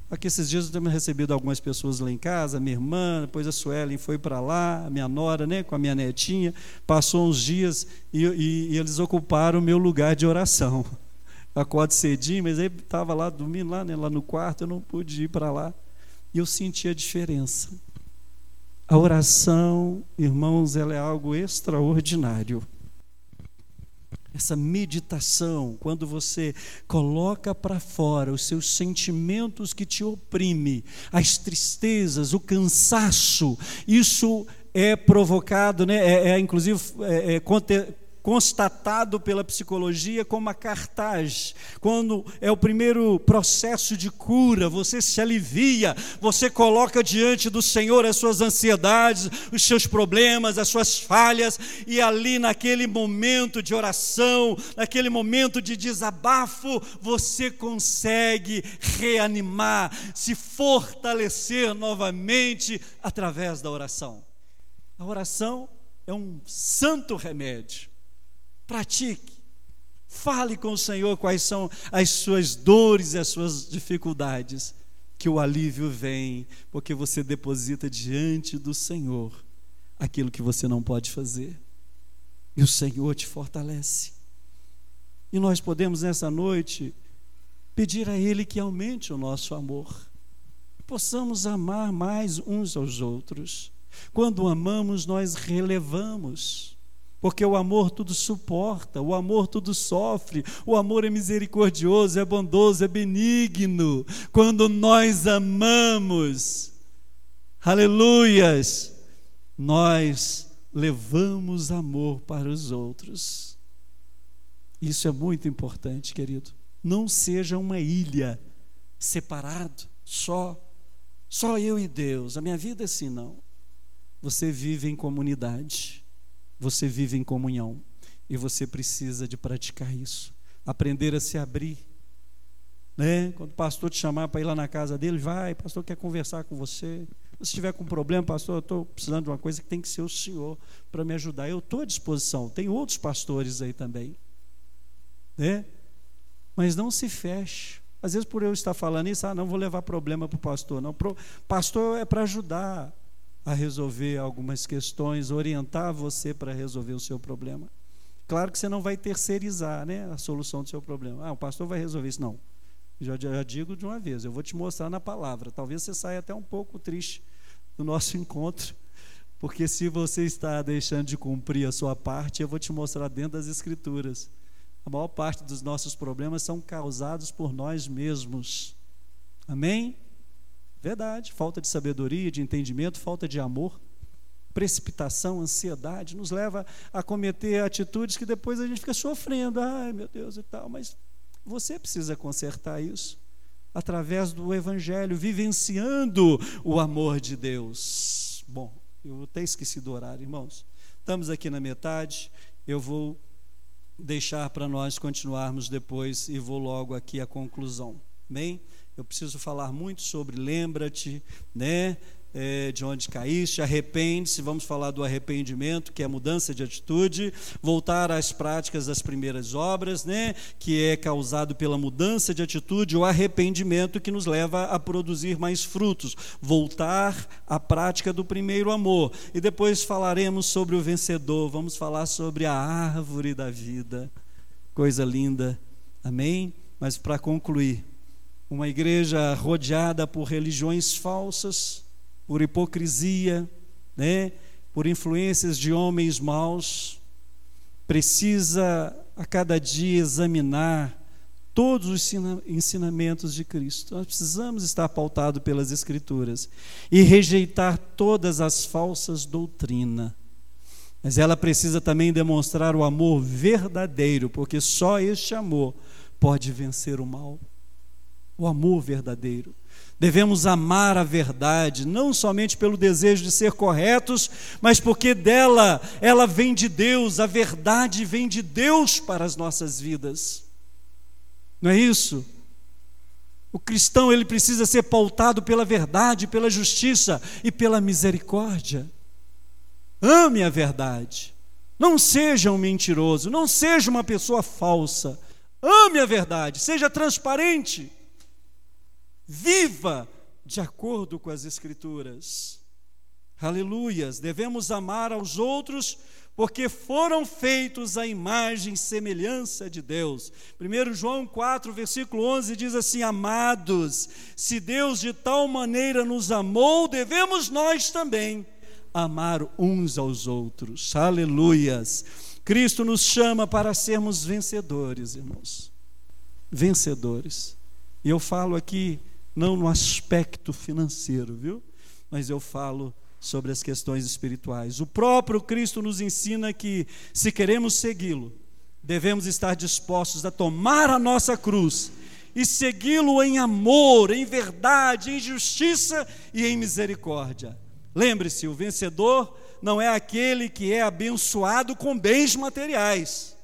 Aqui esses dias eu tenho recebido algumas pessoas lá em casa, minha irmã, depois a Suelen foi para lá, a minha nora, né, com a minha netinha, passou uns dias e, e, e eles ocuparam o meu lugar de oração. Acordo cedinho, mas aí estava lá dormindo lá, né, lá no quarto, eu não pude ir para lá. E eu senti a diferença. A oração, irmãos, ela é algo extraordinário. Essa meditação, quando você coloca para fora os seus sentimentos que te oprimem, as tristezas, o cansaço, isso é provocado, né? é, é inclusive é, é, constatado pela psicologia como a cartaz. Quando é o primeiro processo de cura, você se alivia, você coloca diante do Senhor as suas ansiedades, os seus problemas, as suas falhas, e ali naquele momento de oração, naquele momento de desabafo, você consegue reanimar, se fortalecer novamente através da oração. A oração é um santo remédio pratique. Fale com o Senhor quais são as suas dores e as suas dificuldades, que o alívio vem, porque você deposita diante do Senhor aquilo que você não pode fazer. E o Senhor te fortalece. E nós podemos nessa noite pedir a Ele que aumente o nosso amor, possamos amar mais uns aos outros. Quando amamos, nós relevamos porque o amor tudo suporta, o amor tudo sofre, o amor é misericordioso, é bondoso, é benigno. Quando nós amamos, aleluias, nós levamos amor para os outros. Isso é muito importante, querido. Não seja uma ilha separado, só só eu e Deus. A minha vida é assim não. Você vive em comunidade. Você vive em comunhão e você precisa de praticar isso. Aprender a se abrir. Né? Quando o pastor te chamar para ir lá na casa dele, vai, pastor quer conversar com você. Se tiver com problema, pastor, eu estou precisando de uma coisa que tem que ser o senhor para me ajudar. Eu estou à disposição. Tem outros pastores aí também. Né? Mas não se feche. Às vezes, por eu estar falando isso, ah, não vou levar problema para o pastor. Não, pro, pastor é para ajudar a resolver algumas questões, orientar você para resolver o seu problema. Claro que você não vai terceirizar né, a solução do seu problema. Ah, o pastor vai resolver isso. Não. Já, já digo de uma vez, eu vou te mostrar na palavra. Talvez você saia até um pouco triste do nosso encontro, porque se você está deixando de cumprir a sua parte, eu vou te mostrar dentro das Escrituras a maior parte dos nossos problemas são causados por nós mesmos. Amém? Verdade. Falta de sabedoria, de entendimento, falta de amor, precipitação, ansiedade, nos leva a cometer atitudes que depois a gente fica sofrendo. Ai, meu Deus e tal. Mas você precisa consertar isso através do Evangelho, vivenciando o amor de Deus. Bom, eu até esqueci do horário, irmãos. Estamos aqui na metade. Eu vou deixar para nós continuarmos depois e vou logo aqui à conclusão. Bem, eu preciso falar muito sobre lembra-te, né? é, de onde caíste, arrepende-se, vamos falar do arrependimento, que é mudança de atitude, voltar às práticas das primeiras obras, né, que é causado pela mudança de atitude, o arrependimento que nos leva a produzir mais frutos, voltar à prática do primeiro amor. E depois falaremos sobre o vencedor, vamos falar sobre a árvore da vida. Coisa linda. Amém? Mas para concluir, uma igreja rodeada por religiões falsas, por hipocrisia, né? por influências de homens maus, precisa a cada dia examinar todos os ensinamentos de Cristo. Nós precisamos estar pautados pelas Escrituras e rejeitar todas as falsas doutrinas. Mas ela precisa também demonstrar o amor verdadeiro, porque só este amor pode vencer o mal. O amor verdadeiro. Devemos amar a verdade, não somente pelo desejo de ser corretos, mas porque dela ela vem de Deus, a verdade vem de Deus para as nossas vidas. Não é isso? O cristão ele precisa ser pautado pela verdade, pela justiça e pela misericórdia. Ame a verdade. Não seja um mentiroso, não seja uma pessoa falsa. Ame a verdade, seja transparente. Viva de acordo com as Escrituras. Aleluias! Devemos amar aos outros porque foram feitos à imagem e semelhança de Deus. 1 João 4, versículo 11 diz assim: Amados, se Deus de tal maneira nos amou, devemos nós também amar uns aos outros. Aleluias! Cristo nos chama para sermos vencedores, irmãos. Vencedores. E eu falo aqui não no aspecto financeiro, viu? Mas eu falo sobre as questões espirituais. O próprio Cristo nos ensina que, se queremos segui-lo, devemos estar dispostos a tomar a nossa cruz e segui-lo em amor, em verdade, em justiça e em misericórdia. Lembre-se, o vencedor não é aquele que é abençoado com bens materiais.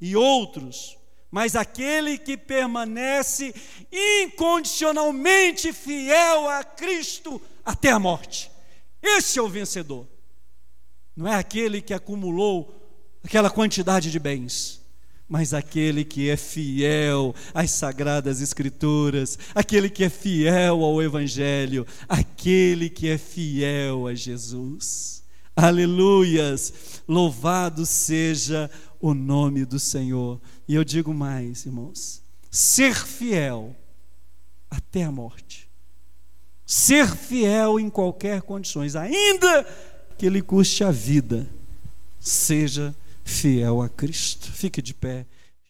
E outros mas aquele que permanece incondicionalmente fiel a Cristo até a morte. Esse é o vencedor. Não é aquele que acumulou aquela quantidade de bens, mas aquele que é fiel às sagradas escrituras, aquele que é fiel ao evangelho, aquele que é fiel a Jesus. Aleluias! Louvado seja o nome do Senhor. E eu digo mais, irmãos: ser fiel até a morte. Ser fiel em qualquer condições, ainda que lhe custe a vida. Seja fiel a Cristo. Fique de pé.